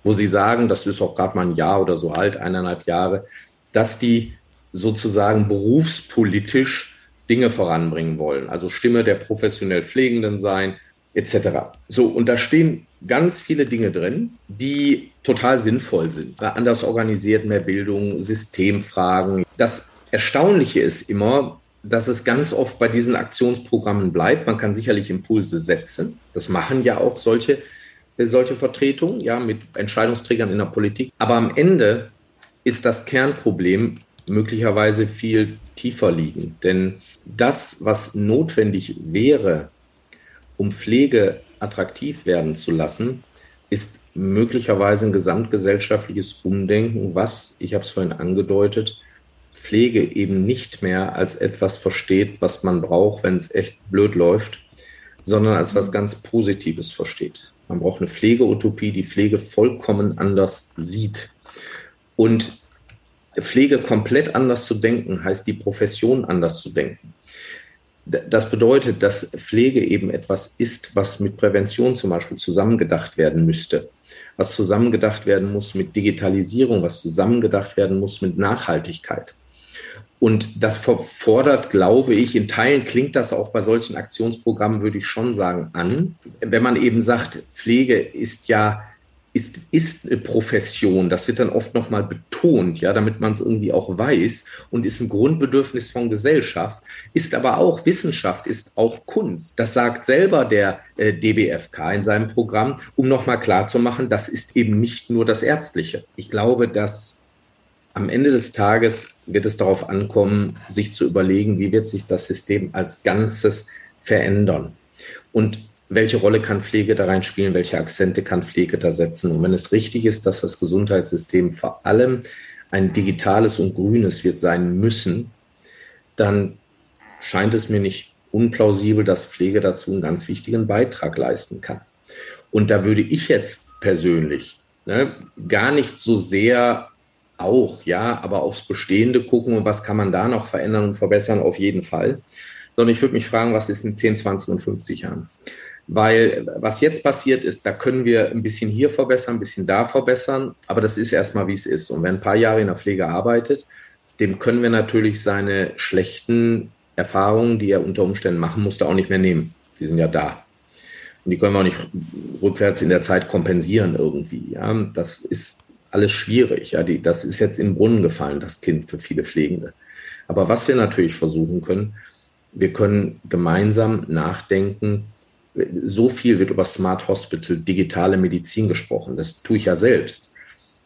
wo sie sagen, das ist auch gerade mal ein Jahr oder so alt, eineinhalb Jahre, dass die sozusagen berufspolitisch Dinge voranbringen wollen. Also Stimme der professionell Pflegenden sein, etc. So, und da stehen ganz viele Dinge drin, die total sinnvoll sind. Anders organisiert, mehr Bildung, Systemfragen. Das Erstaunliche ist immer, dass es ganz oft bei diesen Aktionsprogrammen bleibt. Man kann sicherlich Impulse setzen. Das machen ja auch solche, solche Vertretungen, ja, mit Entscheidungsträgern in der Politik. Aber am Ende ist das Kernproblem möglicherweise viel tiefer liegend. Denn das, was notwendig wäre, um Pflege attraktiv werden zu lassen, ist möglicherweise ein gesamtgesellschaftliches Umdenken, was, ich habe es vorhin angedeutet, Pflege eben nicht mehr als etwas versteht, was man braucht, wenn es echt blöd läuft, sondern als was ganz Positives versteht. Man braucht eine Pflegeutopie, die Pflege vollkommen anders sieht. Und Pflege komplett anders zu denken, heißt die Profession anders zu denken. Das bedeutet, dass Pflege eben etwas ist, was mit Prävention zum Beispiel zusammengedacht werden müsste, was zusammengedacht werden muss mit Digitalisierung, was zusammengedacht werden muss mit Nachhaltigkeit. Und das fordert, glaube ich, in Teilen klingt das auch bei solchen Aktionsprogrammen, würde ich schon sagen, an. Wenn man eben sagt, Pflege ist ja ist, ist eine Profession. Das wird dann oft nochmal betont, ja, damit man es irgendwie auch weiß und ist ein Grundbedürfnis von Gesellschaft, ist aber auch Wissenschaft, ist auch Kunst. Das sagt selber der äh, DBFK in seinem Programm, um nochmal klarzumachen, das ist eben nicht nur das Ärztliche. Ich glaube, dass am Ende des Tages wird es darauf ankommen, sich zu überlegen, wie wird sich das System als Ganzes verändern. Und welche Rolle kann Pflege da reinspielen, welche Akzente kann Pflege da setzen. Und wenn es richtig ist, dass das Gesundheitssystem vor allem ein digitales und grünes wird sein müssen, dann scheint es mir nicht unplausibel, dass Pflege dazu einen ganz wichtigen Beitrag leisten kann. Und da würde ich jetzt persönlich ne, gar nicht so sehr auch, ja, aber aufs Bestehende gucken und was kann man da noch verändern und verbessern, auf jeden Fall. Sondern ich würde mich fragen, was ist in 10, 20 und 50 Jahren? Weil was jetzt passiert ist, da können wir ein bisschen hier verbessern, ein bisschen da verbessern, aber das ist erstmal, wie es ist. Und wer ein paar Jahre in der Pflege arbeitet, dem können wir natürlich seine schlechten Erfahrungen, die er unter Umständen machen musste, auch nicht mehr nehmen. Die sind ja da. Und die können wir auch nicht rückwärts in der Zeit kompensieren irgendwie. Ja, das ist alles schwierig. Ja, die, das ist jetzt im Brunnen gefallen, das Kind für viele Pflegende. Aber was wir natürlich versuchen können, wir können gemeinsam nachdenken, so viel wird über Smart Hospital, digitale Medizin gesprochen. Das tue ich ja selbst.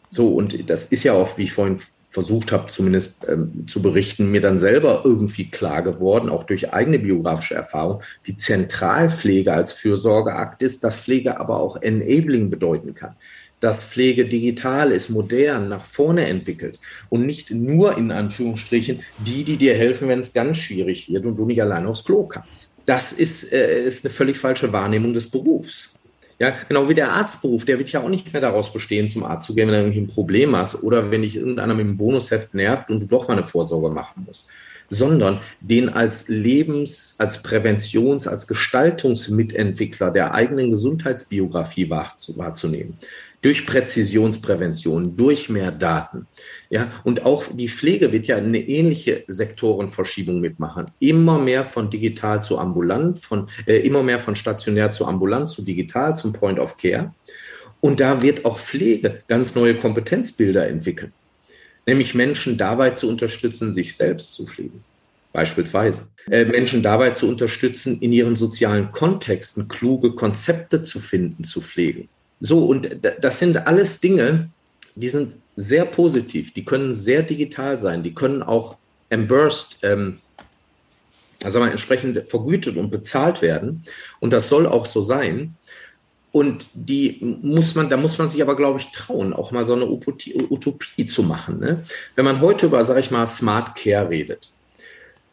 So, und das ist ja auch, wie ich vorhin versucht habe, zumindest ähm, zu berichten, mir dann selber irgendwie klar geworden, auch durch eigene biografische Erfahrung, wie zentral Pflege als Fürsorgeakt ist, dass Pflege aber auch Enabling bedeuten kann. Dass Pflege digital ist, modern, nach vorne entwickelt und nicht nur in Anführungsstrichen die, die dir helfen, wenn es ganz schwierig wird und du nicht allein aufs Klo kannst das ist, äh, ist eine völlig falsche Wahrnehmung des Berufs. Ja, genau wie der Arztberuf, der wird ja auch nicht mehr daraus bestehen, zum Arzt zu gehen, wenn du irgendwie ein Problem hast oder wenn dich irgendeiner mit dem Bonusheft nervt und du doch mal eine Vorsorge machen musst, sondern den als Lebens-, als Präventions-, als Gestaltungsmitentwickler der eigenen Gesundheitsbiografie wahrzunehmen durch Präzisionsprävention, durch mehr Daten. Ja, und auch die Pflege wird ja eine ähnliche Sektorenverschiebung mitmachen. Immer mehr von digital zu ambulant, von äh, immer mehr von stationär zu ambulant, zu digital, zum Point of Care. Und da wird auch Pflege ganz neue Kompetenzbilder entwickeln. Nämlich Menschen dabei zu unterstützen, sich selbst zu pflegen. Beispielsweise. Äh, Menschen dabei zu unterstützen, in ihren sozialen Kontexten kluge Konzepte zu finden, zu pflegen so, und das sind alles Dinge, die sind sehr positiv, die können sehr digital sein, die können auch emburst, ähm, also mal entsprechend vergütet und bezahlt werden. Und das soll auch so sein. Und die muss man, da muss man sich aber, glaube ich, trauen, auch mal so eine Utopie, Utopie zu machen. Ne? Wenn man heute über, sage ich mal, Smart Care redet,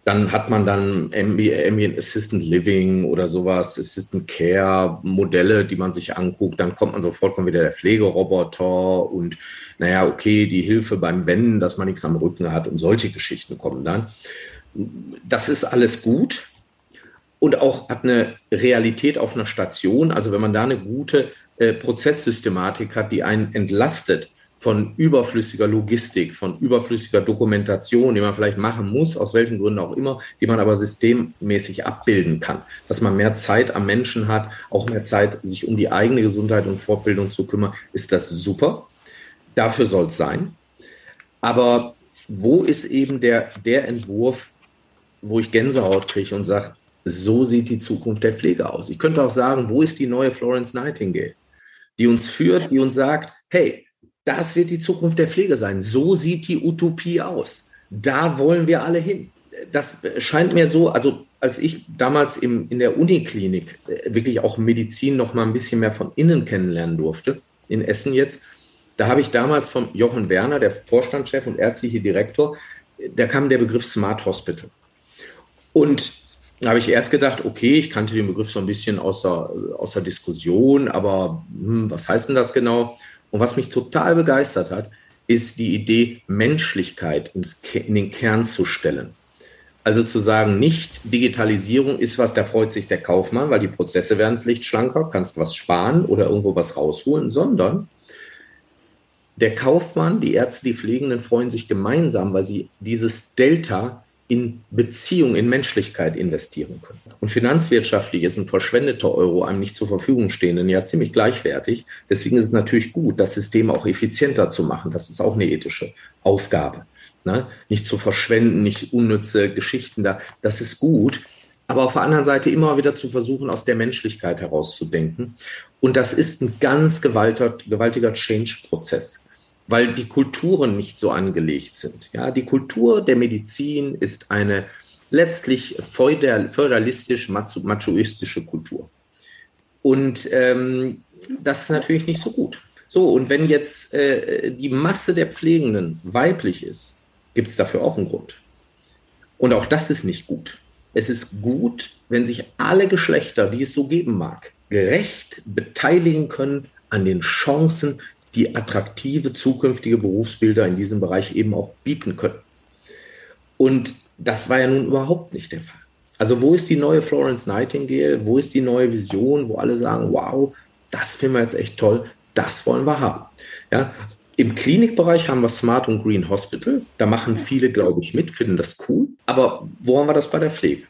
dann hat man dann Ambient Assistant Living oder sowas, Assistant Care Modelle, die man sich anguckt. Dann kommt man sofort kommt wieder der Pflegeroboter und naja, okay, die Hilfe beim Wenden, dass man nichts am Rücken hat und solche Geschichten kommen dann. Das ist alles gut und auch hat eine Realität auf einer Station. Also wenn man da eine gute äh, Prozesssystematik hat, die einen entlastet, von überflüssiger Logistik, von überflüssiger Dokumentation, die man vielleicht machen muss, aus welchen Gründen auch immer, die man aber systemmäßig abbilden kann. Dass man mehr Zeit am Menschen hat, auch mehr Zeit, sich um die eigene Gesundheit und Fortbildung zu kümmern, ist das super. Dafür soll es sein. Aber wo ist eben der, der Entwurf, wo ich Gänsehaut kriege und sage, so sieht die Zukunft der Pflege aus. Ich könnte auch sagen, wo ist die neue Florence Nightingale, die uns führt, die uns sagt, hey, das wird die Zukunft der Pflege sein. So sieht die Utopie aus. Da wollen wir alle hin. Das scheint mir so, also als ich damals im, in der Uniklinik äh, wirklich auch Medizin noch mal ein bisschen mehr von innen kennenlernen durfte, in Essen jetzt, da habe ich damals von Jochen Werner, der Vorstandschef und ärztliche Direktor, da kam der Begriff Smart Hospital. Und da habe ich erst gedacht, okay, ich kannte den Begriff so ein bisschen aus der, aus der Diskussion, aber hm, was heißt denn das genau? Und was mich total begeistert hat, ist die Idee, Menschlichkeit ins, in den Kern zu stellen. Also zu sagen, nicht Digitalisierung ist was, da freut sich der Kaufmann, weil die Prozesse werden vielleicht schlanker, kannst was sparen oder irgendwo was rausholen, sondern Der Kaufmann, die Ärzte, die Pflegenden freuen sich gemeinsam, weil sie dieses Delta in Beziehung, in Menschlichkeit investieren können. Und finanzwirtschaftlich ist ein verschwendeter Euro einem nicht zur Verfügung stehenden ja ziemlich gleichwertig. Deswegen ist es natürlich gut, das System auch effizienter zu machen. Das ist auch eine ethische Aufgabe. Ne? Nicht zu verschwenden, nicht unnütze Geschichten da. Das ist gut. Aber auf der anderen Seite immer wieder zu versuchen, aus der Menschlichkeit herauszudenken. Und das ist ein ganz gewaltiger, Change-Prozess weil die Kulturen nicht so angelegt sind. Ja, die Kultur der Medizin ist eine letztlich feudalistisch machoistische Kultur. Und ähm, das ist natürlich nicht so gut. So, und wenn jetzt äh, die Masse der Pflegenden weiblich ist, gibt es dafür auch einen Grund. Und auch das ist nicht gut. Es ist gut, wenn sich alle Geschlechter, die es so geben mag, gerecht beteiligen können an den Chancen, die attraktive zukünftige Berufsbilder in diesem Bereich eben auch bieten können. Und das war ja nun überhaupt nicht der Fall. Also wo ist die neue Florence Nightingale? Wo ist die neue Vision, wo alle sagen, wow, das finden wir jetzt echt toll, das wollen wir haben. Ja, im Klinikbereich haben wir Smart und Green Hospital. Da machen viele, glaube ich, mit, finden das cool. Aber wo haben wir das bei der Pflege?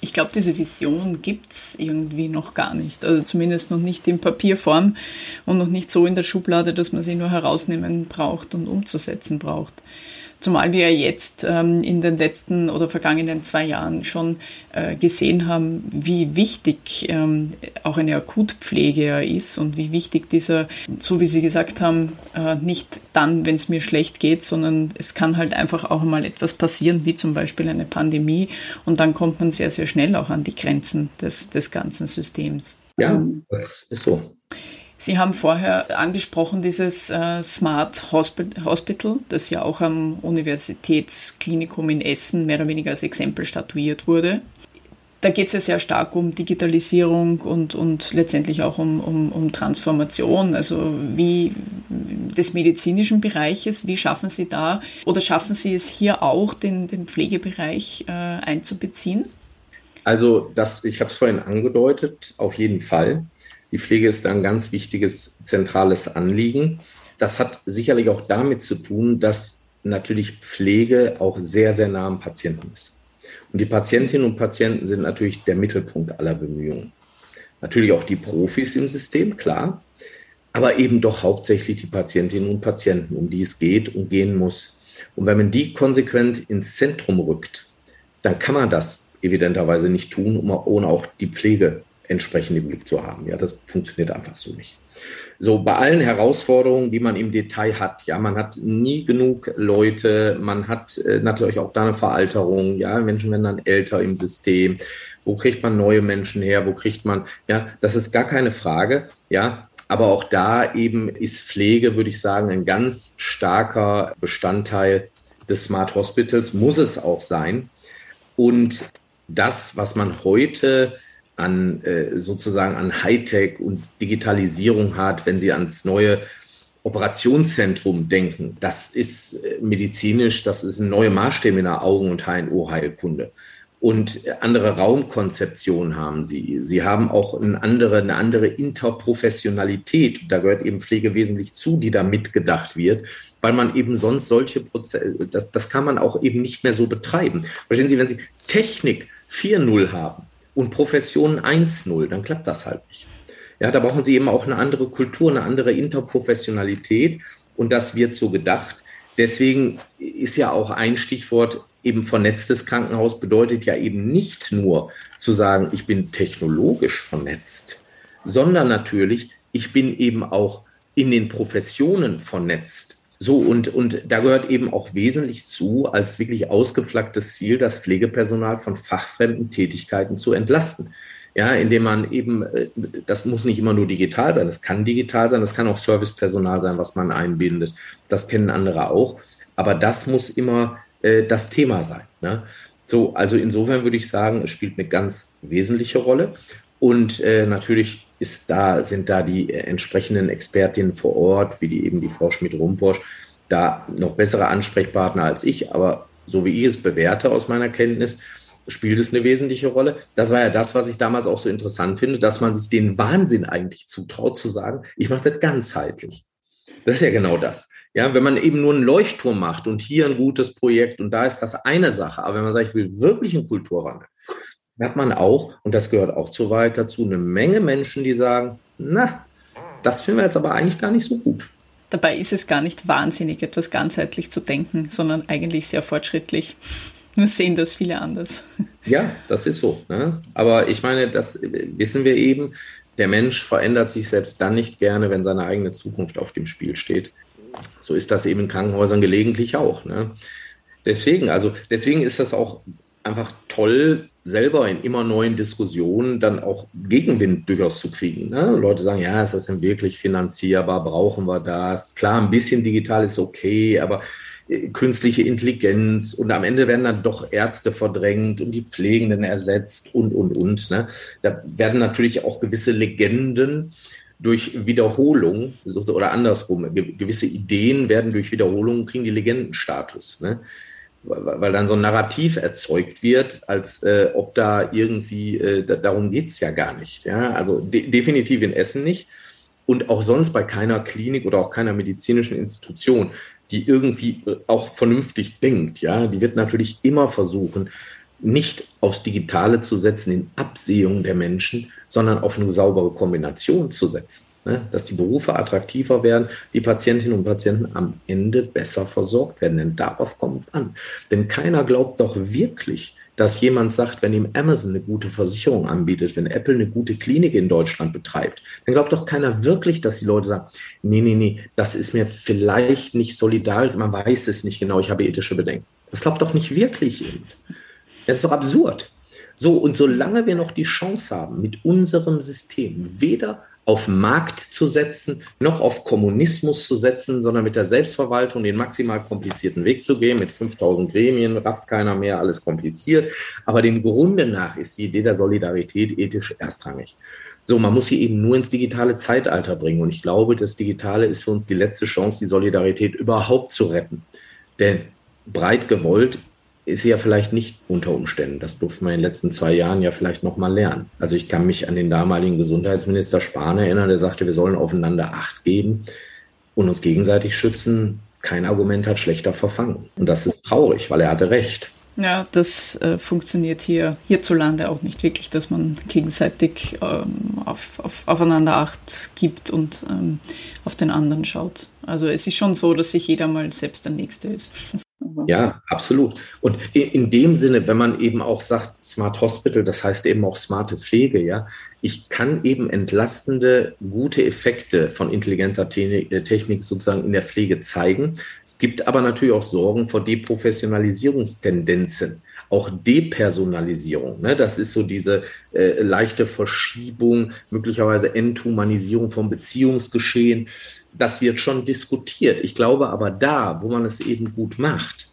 Ich glaube, diese Vision gibt es irgendwie noch gar nicht. Also zumindest noch nicht in Papierform und noch nicht so in der Schublade, dass man sie nur herausnehmen braucht und umzusetzen braucht. Zumal wir ja jetzt ähm, in den letzten oder vergangenen zwei Jahren schon äh, gesehen haben, wie wichtig ähm, auch eine Akutpflege ja ist und wie wichtig dieser, so wie Sie gesagt haben, äh, nicht dann, wenn es mir schlecht geht, sondern es kann halt einfach auch mal etwas passieren, wie zum Beispiel eine Pandemie und dann kommt man sehr, sehr schnell auch an die Grenzen des, des ganzen Systems. Ja, das ist so. Sie haben vorher angesprochen, dieses äh, Smart Hospital, das ja auch am Universitätsklinikum in Essen mehr oder weniger als Exempel statuiert wurde. Da geht es ja sehr stark um Digitalisierung und, und letztendlich auch um, um, um Transformation, also wie des medizinischen Bereiches. Wie schaffen Sie da oder schaffen Sie es hier auch, den, den Pflegebereich äh, einzubeziehen? Also das, ich habe es vorhin angedeutet, auf jeden Fall. Die Pflege ist ein ganz wichtiges, zentrales Anliegen. Das hat sicherlich auch damit zu tun, dass natürlich Pflege auch sehr, sehr nah am Patienten ist. Und die Patientinnen und Patienten sind natürlich der Mittelpunkt aller Bemühungen. Natürlich auch die Profis im System, klar, aber eben doch hauptsächlich die Patientinnen und Patienten, um die es geht und gehen muss. Und wenn man die konsequent ins Zentrum rückt, dann kann man das evidenterweise nicht tun, ohne auch die Pflege entsprechend im Blick zu haben. Ja, das funktioniert einfach so nicht. So, bei allen Herausforderungen, die man im Detail hat, ja, man hat nie genug Leute, man hat äh, natürlich auch da eine Veralterung, ja, Menschen werden dann älter im System. Wo kriegt man neue Menschen her? Wo kriegt man, ja, das ist gar keine Frage, ja, aber auch da eben ist Pflege, würde ich sagen, ein ganz starker Bestandteil des Smart Hospitals, muss es auch sein. Und das, was man heute an äh, sozusagen an Hightech und Digitalisierung hat, wenn Sie ans neue Operationszentrum denken. Das ist äh, medizinisch, das ist ein neue Maßstab in der Augen- und HNO-Heilkunde. Und andere Raumkonzeption haben sie. Sie haben auch eine andere, eine andere Interprofessionalität. Da gehört eben Pflege wesentlich zu, die da mitgedacht wird, weil man eben sonst solche Prozesse, das, das kann man auch eben nicht mehr so betreiben. Verstehen Sie, wenn Sie Technik 4.0 haben, und Profession 1-0, dann klappt das halt nicht. Ja, da brauchen Sie eben auch eine andere Kultur, eine andere Interprofessionalität und das wird so gedacht. Deswegen ist ja auch ein Stichwort eben vernetztes Krankenhaus bedeutet ja eben nicht nur zu sagen, ich bin technologisch vernetzt, sondern natürlich, ich bin eben auch in den Professionen vernetzt. So, und, und da gehört eben auch wesentlich zu, als wirklich ausgeflaggtes Ziel, das Pflegepersonal von fachfremden Tätigkeiten zu entlasten. Ja, indem man eben, äh, das muss nicht immer nur digital sein, das kann digital sein, das kann auch Servicepersonal sein, was man einbindet. Das kennen andere auch. Aber das muss immer äh, das Thema sein. Ne? So, also insofern würde ich sagen, es spielt eine ganz wesentliche Rolle. Und äh, natürlich ist da, sind da die entsprechenden Expertinnen vor Ort, wie die eben die Frau Schmidt-Rumposch, da noch bessere Ansprechpartner als ich. Aber so wie ich es bewerte aus meiner Kenntnis, spielt es eine wesentliche Rolle. Das war ja das, was ich damals auch so interessant finde, dass man sich den Wahnsinn eigentlich zutraut zu sagen, ich mache das ganzheitlich. Das ist ja genau das. Ja, wenn man eben nur einen Leuchtturm macht und hier ein gutes Projekt und da ist das eine Sache, aber wenn man sagt, ich will wirklich einen Kulturwandel, hat man auch, und das gehört auch zu weit dazu, eine Menge Menschen, die sagen, na, das finden wir jetzt aber eigentlich gar nicht so gut. Dabei ist es gar nicht wahnsinnig, etwas ganzheitlich zu denken, sondern eigentlich sehr fortschrittlich. Nur sehen das viele anders. Ja, das ist so. Ne? Aber ich meine, das wissen wir eben. Der Mensch verändert sich selbst dann nicht gerne, wenn seine eigene Zukunft auf dem Spiel steht. So ist das eben in Krankenhäusern gelegentlich auch. Ne? Deswegen, also deswegen ist das auch einfach toll, selber in immer neuen Diskussionen dann auch Gegenwind durchaus zu kriegen. Ne? Leute sagen, ja, ist das denn wirklich finanzierbar? Brauchen wir das? Klar, ein bisschen digital ist okay, aber äh, künstliche Intelligenz und am Ende werden dann doch Ärzte verdrängt und die Pflegenden ersetzt und, und, und. Ne? Da werden natürlich auch gewisse Legenden durch Wiederholung oder andersrum, gewisse Ideen werden durch Wiederholung, kriegen die Legendenstatus. Ne? Weil dann so ein Narrativ erzeugt wird, als äh, ob da irgendwie, äh, da, darum geht es ja gar nicht. Ja? Also de definitiv in Essen nicht und auch sonst bei keiner Klinik oder auch keiner medizinischen Institution, die irgendwie äh, auch vernünftig denkt. Ja? Die wird natürlich immer versuchen, nicht aufs Digitale zu setzen in Absehung der Menschen, sondern auf eine saubere Kombination zu setzen ne, dass die Berufe attraktiver werden, die Patientinnen und Patienten am Ende besser versorgt werden. Denn darauf kommt es an. Denn keiner glaubt doch wirklich, dass jemand sagt, wenn ihm Amazon eine gute Versicherung anbietet, wenn Apple eine gute Klinik in Deutschland betreibt, dann glaubt doch keiner wirklich, dass die Leute sagen, nee, nee, nee, das ist mir vielleicht nicht solidarisch, man weiß es nicht genau, ich habe ethische Bedenken. Das glaubt doch nicht wirklich jemand. Das ist doch absurd. So, und solange wir noch die Chance haben, mit unserem System weder auf Markt zu setzen, noch auf Kommunismus zu setzen, sondern mit der Selbstverwaltung den maximal komplizierten Weg zu gehen. Mit 5000 Gremien rafft keiner mehr, alles kompliziert. Aber dem Grunde nach ist die Idee der Solidarität ethisch erstrangig. So, man muss sie eben nur ins digitale Zeitalter bringen. Und ich glaube, das Digitale ist für uns die letzte Chance, die Solidarität überhaupt zu retten. Denn breit gewollt ist ja vielleicht nicht unter Umständen. Das durfte man in den letzten zwei Jahren ja vielleicht noch mal lernen. Also ich kann mich an den damaligen Gesundheitsminister Spahn erinnern, der sagte, wir sollen aufeinander Acht geben und uns gegenseitig schützen. Kein Argument hat schlechter verfangen. Und das ist traurig, weil er hatte recht. Ja, das äh, funktioniert hier hierzulande auch nicht wirklich, dass man gegenseitig ähm, auf, auf, aufeinander Acht gibt und ähm, auf den anderen schaut. Also es ist schon so, dass sich jeder mal selbst der Nächste ist. Ja, absolut. Und in dem Sinne, wenn man eben auch sagt, Smart Hospital, das heißt eben auch smarte Pflege, ja, ich kann eben entlastende, gute Effekte von intelligenter äh, Technik sozusagen in der Pflege zeigen. Es gibt aber natürlich auch Sorgen vor Deprofessionalisierungstendenzen auch Depersonalisierung. Ne? Das ist so diese äh, leichte Verschiebung, möglicherweise Enthumanisierung vom Beziehungsgeschehen. Das wird schon diskutiert. Ich glaube aber da, wo man es eben gut macht,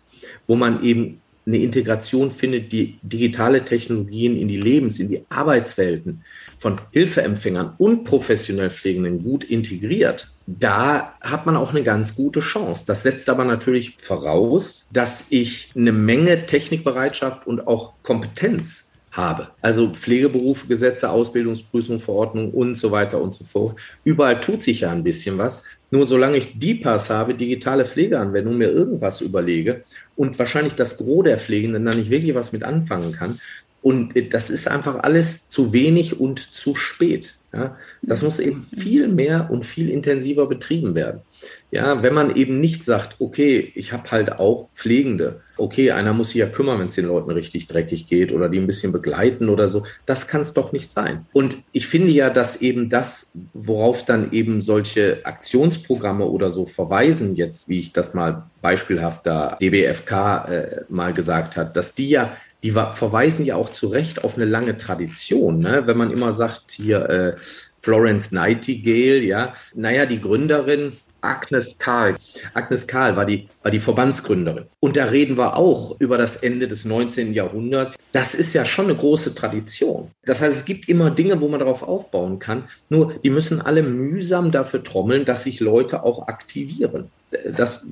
wo man eben eine Integration findet, die digitale Technologien in die Lebens-, in die Arbeitswelten von Hilfeempfängern und professionell Pflegenden gut integriert, da hat man auch eine ganz gute Chance. Das setzt aber natürlich voraus, dass ich eine Menge Technikbereitschaft und auch Kompetenz habe. Also Pflegeberufe, Gesetze, Ausbildungsprüfung, Verordnung und so weiter und so fort. Überall tut sich ja ein bisschen was. Nur solange ich die Pass habe, digitale Pflegeanwendung, mir irgendwas überlege und wahrscheinlich das Gros der Pflegenden dann nicht wirklich was mit anfangen kann. Und das ist einfach alles zu wenig und zu spät. Ja, das muss eben viel mehr und viel intensiver betrieben werden. Ja, wenn man eben nicht sagt, okay, ich habe halt auch Pflegende. Okay, einer muss sich ja kümmern, wenn es den Leuten richtig dreckig geht oder die ein bisschen begleiten oder so. Das kann es doch nicht sein. Und ich finde ja, dass eben das, worauf dann eben solche Aktionsprogramme oder so verweisen, jetzt, wie ich das mal beispielhaft da DBFK äh, mal gesagt hat, dass die ja die verweisen ja auch zu Recht auf eine lange Tradition. Ne? Wenn man immer sagt, hier äh, Florence Nightingale, ja, naja, die Gründerin Agnes Karl. Agnes Karl war die, war die Verbandsgründerin. Und da reden wir auch über das Ende des 19. Jahrhunderts. Das ist ja schon eine große Tradition. Das heißt, es gibt immer Dinge, wo man darauf aufbauen kann. Nur, die müssen alle mühsam dafür trommeln, dass sich Leute auch aktivieren. Das,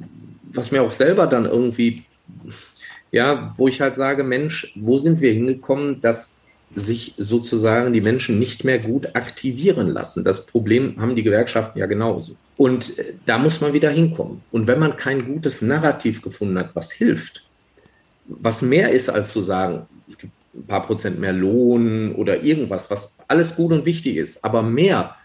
was mir auch selber dann irgendwie ja, wo ich halt sage, Mensch, wo sind wir hingekommen, dass sich sozusagen die Menschen nicht mehr gut aktivieren lassen. Das Problem haben die Gewerkschaften ja genauso. Und äh, da muss man wieder hinkommen. Und wenn man kein gutes Narrativ gefunden hat, was hilft, was mehr ist als zu sagen, es gibt ein paar Prozent mehr Lohn oder irgendwas, was alles gut und wichtig ist, aber mehr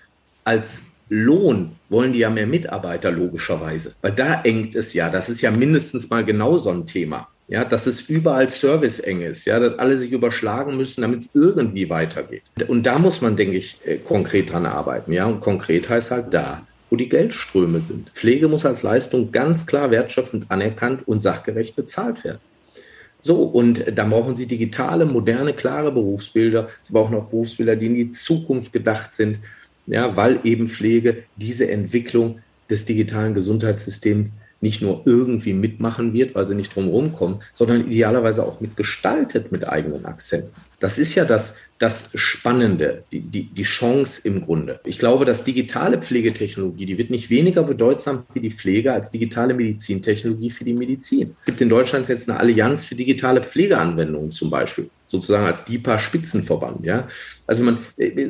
als Lohn wollen die ja mehr Mitarbeiter logischerweise, weil da engt es ja. Das ist ja mindestens mal genau so ein Thema. Ja, dass es überall Serviceeng ist, ja, dass alle sich überschlagen müssen, damit es irgendwie weitergeht. Und da muss man, denke ich, äh, konkret dran arbeiten. Ja, und konkret heißt halt da, wo die Geldströme sind. Pflege muss als Leistung ganz klar wertschöpfend anerkannt und sachgerecht bezahlt werden. So, und da brauchen Sie digitale, moderne, klare Berufsbilder. Sie brauchen auch Berufsbilder, die in die Zukunft gedacht sind, ja, weil eben Pflege diese Entwicklung des digitalen Gesundheitssystems nicht nur irgendwie mitmachen wird, weil sie nicht drumherum kommen, sondern idealerweise auch mitgestaltet mit eigenen Akzenten. Das ist ja das, das Spannende, die, die, die Chance im Grunde. Ich glaube, dass digitale Pflegetechnologie, die wird nicht weniger bedeutsam für die Pflege als digitale Medizintechnologie für die Medizin. Es gibt in Deutschland jetzt eine Allianz für digitale Pflegeanwendungen zum Beispiel, sozusagen als DIPA-Spitzenverband. Ja? Also man,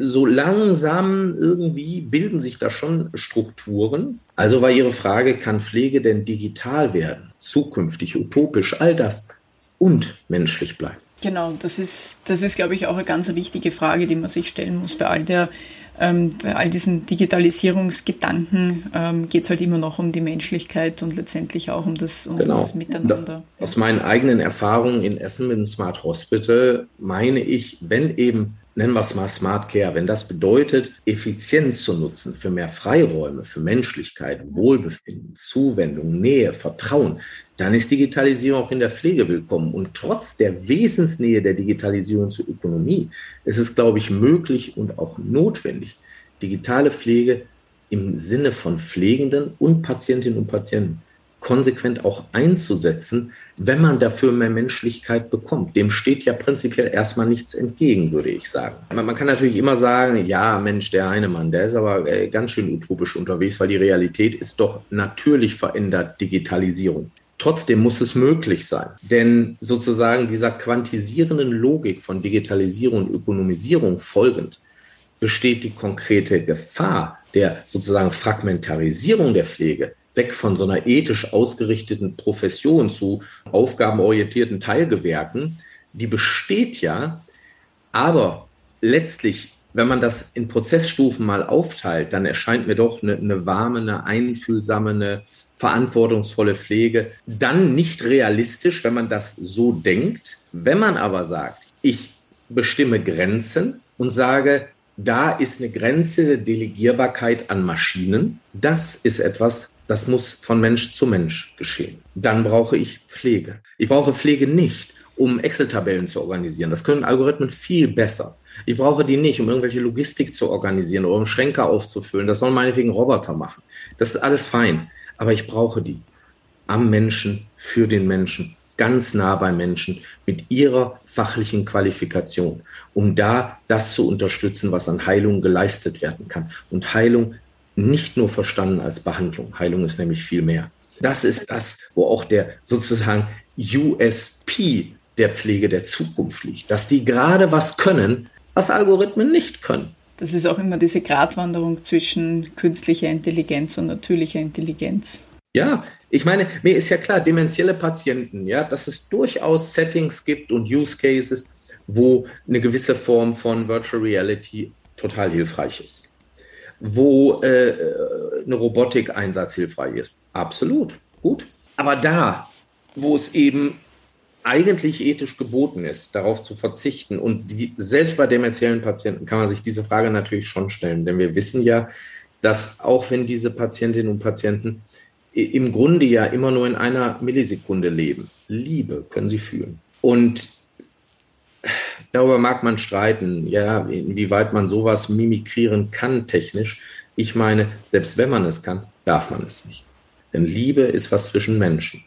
so langsam irgendwie bilden sich da schon Strukturen. Also war Ihre Frage, kann Pflege denn digital werden, zukünftig, utopisch, all das und menschlich bleiben? Genau, das ist, das ist, glaube ich, auch eine ganz wichtige Frage, die man sich stellen muss. Bei all, der, ähm, bei all diesen Digitalisierungsgedanken ähm, geht es halt immer noch um die Menschlichkeit und letztendlich auch um das, um genau. das Miteinander. Aus meinen eigenen Erfahrungen in Essen mit dem Smart Hospital meine ich, wenn eben nennen wir es mal Smart Care, wenn das bedeutet, Effizienz zu nutzen für mehr Freiräume, für Menschlichkeit, Wohlbefinden, Zuwendung, Nähe, Vertrauen, dann ist Digitalisierung auch in der Pflege willkommen. Und trotz der Wesensnähe der Digitalisierung zur Ökonomie ist es, glaube ich, möglich und auch notwendig, digitale Pflege im Sinne von Pflegenden und Patientinnen und Patienten konsequent auch einzusetzen, wenn man dafür mehr Menschlichkeit bekommt. Dem steht ja prinzipiell erstmal nichts entgegen, würde ich sagen. Man kann natürlich immer sagen, ja, Mensch, der Heinemann, der ist aber äh, ganz schön utopisch unterwegs, weil die Realität ist doch natürlich verändert Digitalisierung. Trotzdem muss es möglich sein, denn sozusagen dieser quantisierenden Logik von Digitalisierung und Ökonomisierung folgend besteht die konkrete Gefahr der sozusagen Fragmentarisierung der Pflege, weg von so einer ethisch ausgerichteten Profession zu aufgabenorientierten Teilgewerken, die besteht ja, aber letztlich, wenn man das in Prozessstufen mal aufteilt, dann erscheint mir doch eine, eine warme, eine einfühlsame, eine verantwortungsvolle Pflege dann nicht realistisch, wenn man das so denkt. Wenn man aber sagt, ich bestimme Grenzen und sage, da ist eine Grenze der Delegierbarkeit an Maschinen, das ist etwas, das muss von Mensch zu Mensch geschehen. Dann brauche ich Pflege. Ich brauche Pflege nicht, um Excel-Tabellen zu organisieren. Das können Algorithmen viel besser. Ich brauche die nicht, um irgendwelche Logistik zu organisieren oder um Schränke aufzufüllen. Das sollen meinetwegen Roboter machen. Das ist alles fein. Aber ich brauche die am Menschen, für den Menschen, ganz nah beim Menschen, mit ihrer fachlichen Qualifikation, um da das zu unterstützen, was an Heilung geleistet werden kann. Und Heilung nicht nur verstanden als Behandlung. Heilung ist nämlich viel mehr. Das ist das, wo auch der sozusagen USP der Pflege der Zukunft liegt, dass die gerade was können, was Algorithmen nicht können. Das ist auch immer diese Gratwanderung zwischen künstlicher Intelligenz und natürlicher Intelligenz. Ja, ich meine, mir ist ja klar, dementielle Patienten, ja, dass es durchaus Settings gibt und Use Cases, wo eine gewisse Form von Virtual Reality total hilfreich ist wo äh, eine Robotik-Einsatz hilfreich ist. Absolut, gut. Aber da, wo es eben eigentlich ethisch geboten ist, darauf zu verzichten. Und die, selbst bei dementiellen Patienten kann man sich diese Frage natürlich schon stellen, denn wir wissen ja, dass auch wenn diese Patientinnen und Patienten im Grunde ja immer nur in einer Millisekunde leben, Liebe können sie fühlen. Und Darüber mag man streiten, ja, inwieweit man sowas mimikrieren kann technisch. Ich meine, selbst wenn man es kann, darf man es nicht. Denn Liebe ist was zwischen Menschen.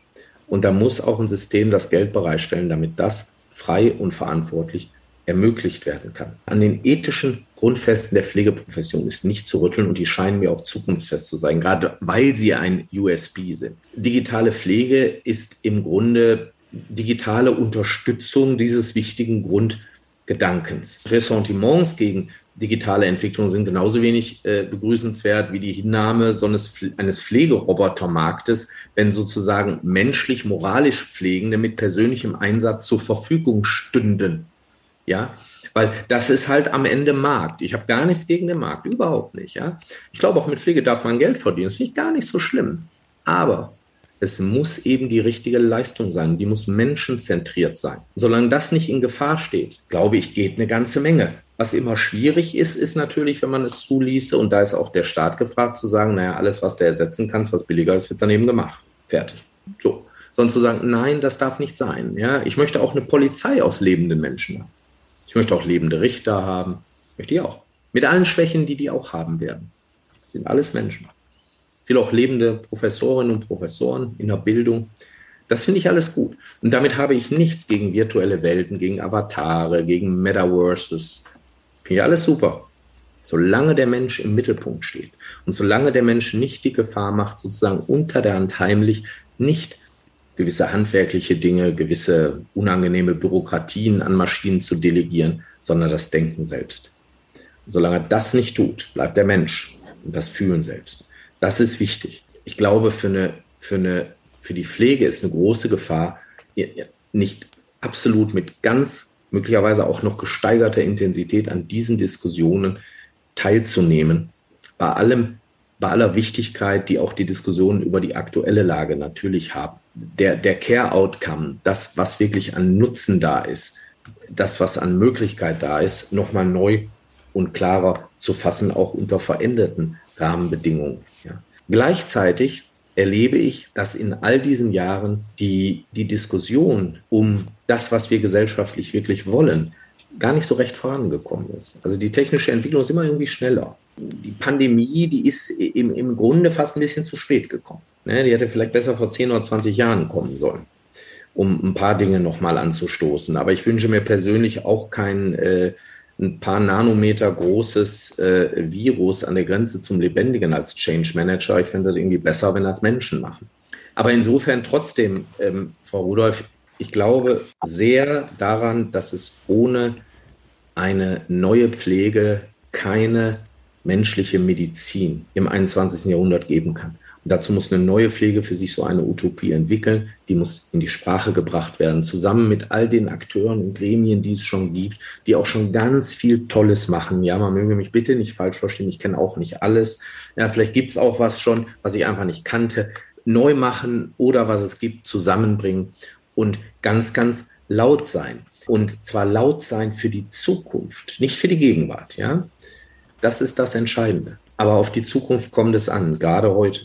Und da muss auch ein System das Geld bereitstellen, damit das frei und verantwortlich ermöglicht werden kann. An den ethischen Grundfesten der Pflegeprofession ist nicht zu rütteln und die scheinen mir auch zukunftsfest zu sein, gerade weil sie ein USB sind. Digitale Pflege ist im Grunde digitale Unterstützung dieses wichtigen Grund Gedankens. Ressentiments gegen digitale Entwicklung sind genauso wenig äh, begrüßenswert wie die Hinnahme so eines, eines Pflegerobotermarktes, wenn sozusagen menschlich, moralisch Pflegende mit persönlichem Einsatz zur Verfügung stünden. Ja, weil das ist halt am Ende Markt. Ich habe gar nichts gegen den Markt, überhaupt nicht. Ja, ich glaube auch mit Pflege darf man Geld verdienen. Das finde ich gar nicht so schlimm. Aber es muss eben die richtige Leistung sein. Die muss menschenzentriert sein. Solange das nicht in Gefahr steht, glaube ich, geht eine ganze Menge. Was immer schwierig ist, ist natürlich, wenn man es zuließe, und da ist auch der Staat gefragt, zu sagen, naja, alles, was du ersetzen kannst, was billiger ist, wird daneben gemacht. Fertig. So. Sonst zu sagen, nein, das darf nicht sein. Ja, ich möchte auch eine Polizei aus lebenden Menschen haben. Ich möchte auch lebende Richter haben. Möchte ich auch. Mit allen Schwächen, die die auch haben werden. Sind alles Menschen will auch lebende Professorinnen und Professoren in der Bildung. Das finde ich alles gut. Und damit habe ich nichts gegen virtuelle Welten, gegen Avatare, gegen Metaverses. Finde ich alles super. Solange der Mensch im Mittelpunkt steht und solange der Mensch nicht die Gefahr macht, sozusagen unter der Hand heimlich nicht gewisse handwerkliche Dinge, gewisse unangenehme Bürokratien an Maschinen zu delegieren, sondern das Denken selbst. Und solange er das nicht tut, bleibt der Mensch und das Fühlen selbst. Das ist wichtig. Ich glaube, für, eine, für, eine, für die Pflege ist eine große Gefahr, nicht absolut mit ganz möglicherweise auch noch gesteigerter Intensität an diesen Diskussionen teilzunehmen. Bei allem, bei aller Wichtigkeit, die auch die Diskussionen über die aktuelle Lage natürlich haben. Der, der Care-Outcome, das, was wirklich an Nutzen da ist, das, was an Möglichkeit da ist, nochmal neu und klarer zu fassen, auch unter veränderten Rahmenbedingungen. Gleichzeitig erlebe ich, dass in all diesen Jahren die, die Diskussion um das, was wir gesellschaftlich wirklich wollen, gar nicht so recht vorangekommen ist. Also die technische Entwicklung ist immer irgendwie schneller. Die Pandemie, die ist im, im Grunde fast ein bisschen zu spät gekommen. Ne, die hätte vielleicht besser vor 10 oder 20 Jahren kommen sollen, um ein paar Dinge nochmal anzustoßen. Aber ich wünsche mir persönlich auch kein äh, ein paar Nanometer großes äh, Virus an der Grenze zum Lebendigen als Change Manager. Ich finde das irgendwie besser, wenn das Menschen machen. Aber insofern trotzdem, ähm, Frau Rudolph, ich glaube sehr daran, dass es ohne eine neue Pflege keine menschliche Medizin im 21. Jahrhundert geben kann. Dazu muss eine neue Pflege für sich so eine Utopie entwickeln. Die muss in die Sprache gebracht werden, zusammen mit all den Akteuren und Gremien, die es schon gibt, die auch schon ganz viel Tolles machen. Ja, man möge mich bitte nicht falsch verstehen, ich kenne auch nicht alles. Ja, vielleicht gibt es auch was schon, was ich einfach nicht kannte. Neu machen oder was es gibt, zusammenbringen und ganz, ganz laut sein. Und zwar laut sein für die Zukunft, nicht für die Gegenwart. Ja, das ist das Entscheidende. Aber auf die Zukunft kommt es an, gerade heute.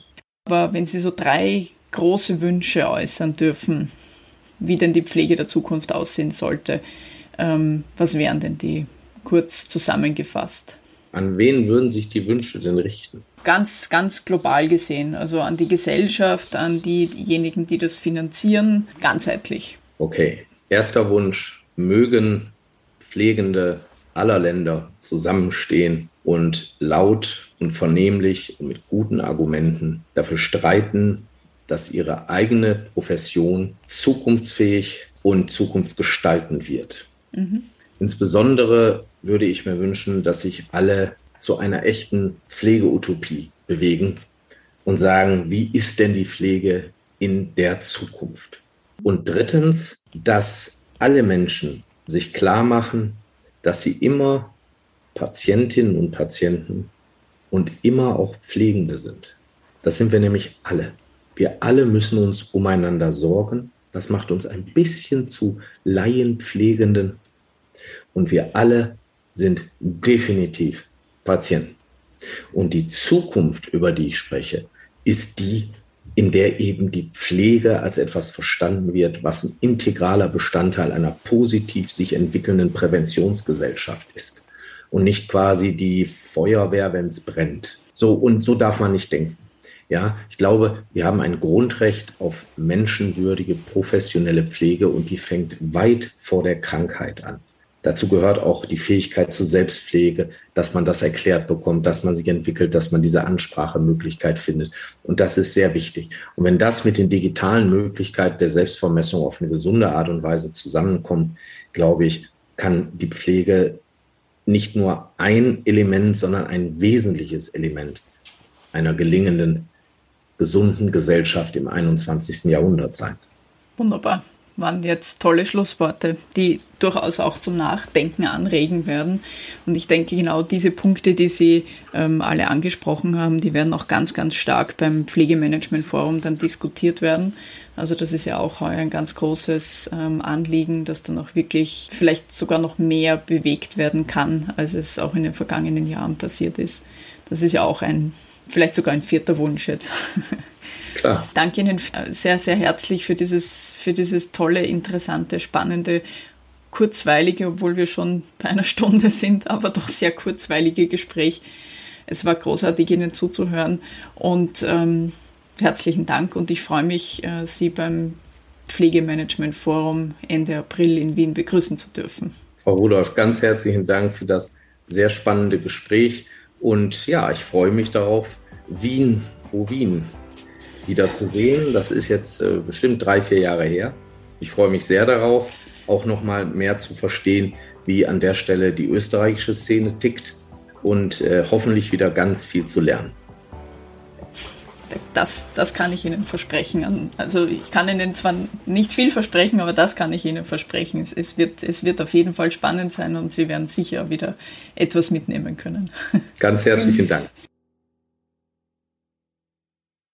Aber wenn Sie so drei große Wünsche äußern dürfen, wie denn die Pflege der Zukunft aussehen sollte, ähm, was wären denn die kurz zusammengefasst? An wen würden sich die Wünsche denn richten? Ganz, ganz global gesehen, also an die Gesellschaft, an diejenigen, die das finanzieren, ganzheitlich. Okay, erster Wunsch, mögen Pflegende aller Länder zusammenstehen und laut und vernehmlich und mit guten Argumenten dafür streiten, dass ihre eigene Profession zukunftsfähig und zukunftsgestaltend wird. Mhm. Insbesondere würde ich mir wünschen, dass sich alle zu einer echten Pflegeutopie bewegen und sagen, wie ist denn die Pflege in der Zukunft? Und drittens, dass alle Menschen sich klar machen, dass sie immer Patientinnen und Patienten und immer auch Pflegende sind. Das sind wir nämlich alle. Wir alle müssen uns umeinander sorgen. Das macht uns ein bisschen zu Laienpflegenden. Und wir alle sind definitiv Patienten. Und die Zukunft, über die ich spreche, ist die, in der eben die Pflege als etwas verstanden wird, was ein integraler Bestandteil einer positiv sich entwickelnden Präventionsgesellschaft ist und nicht quasi die Feuerwehr, wenn es brennt. So und so darf man nicht denken. Ja, ich glaube, wir haben ein Grundrecht auf menschenwürdige professionelle Pflege und die fängt weit vor der Krankheit an. Dazu gehört auch die Fähigkeit zur Selbstpflege, dass man das erklärt bekommt, dass man sich entwickelt, dass man diese Ansprachemöglichkeit findet. Und das ist sehr wichtig. Und wenn das mit den digitalen Möglichkeiten der Selbstvermessung auf eine gesunde Art und Weise zusammenkommt, glaube ich, kann die Pflege nicht nur ein Element, sondern ein wesentliches Element einer gelingenden, gesunden Gesellschaft im 21. Jahrhundert sein. Wunderbar waren jetzt tolle Schlussworte, die durchaus auch zum Nachdenken anregen werden. Und ich denke, genau diese Punkte, die Sie ähm, alle angesprochen haben, die werden auch ganz, ganz stark beim Pflegemanagement-Forum dann diskutiert werden. Also das ist ja auch heuer ein ganz großes ähm, Anliegen, dass dann auch wirklich vielleicht sogar noch mehr bewegt werden kann, als es auch in den vergangenen Jahren passiert ist. Das ist ja auch ein, vielleicht sogar ein vierter Wunsch jetzt. Klar. Danke Ihnen sehr, sehr herzlich für dieses, für dieses tolle, interessante, spannende, kurzweilige, obwohl wir schon bei einer Stunde sind, aber doch sehr kurzweilige Gespräch. Es war großartig, Ihnen zuzuhören und ähm, herzlichen Dank und ich freue mich, äh, Sie beim Pflegemanagement Forum Ende April in Wien begrüßen zu dürfen. Frau Rudolph, ganz herzlichen Dank für das sehr spannende Gespräch und ja, ich freue mich darauf. Wien, oh Wien, wieder zu sehen. Das ist jetzt äh, bestimmt drei, vier Jahre her. Ich freue mich sehr darauf, auch nochmal mehr zu verstehen, wie an der Stelle die österreichische Szene tickt und äh, hoffentlich wieder ganz viel zu lernen. Das, das kann ich Ihnen versprechen. Also ich kann Ihnen zwar nicht viel versprechen, aber das kann ich Ihnen versprechen. Es, es, wird, es wird auf jeden Fall spannend sein und Sie werden sicher wieder etwas mitnehmen können. Ganz herzlichen Dank.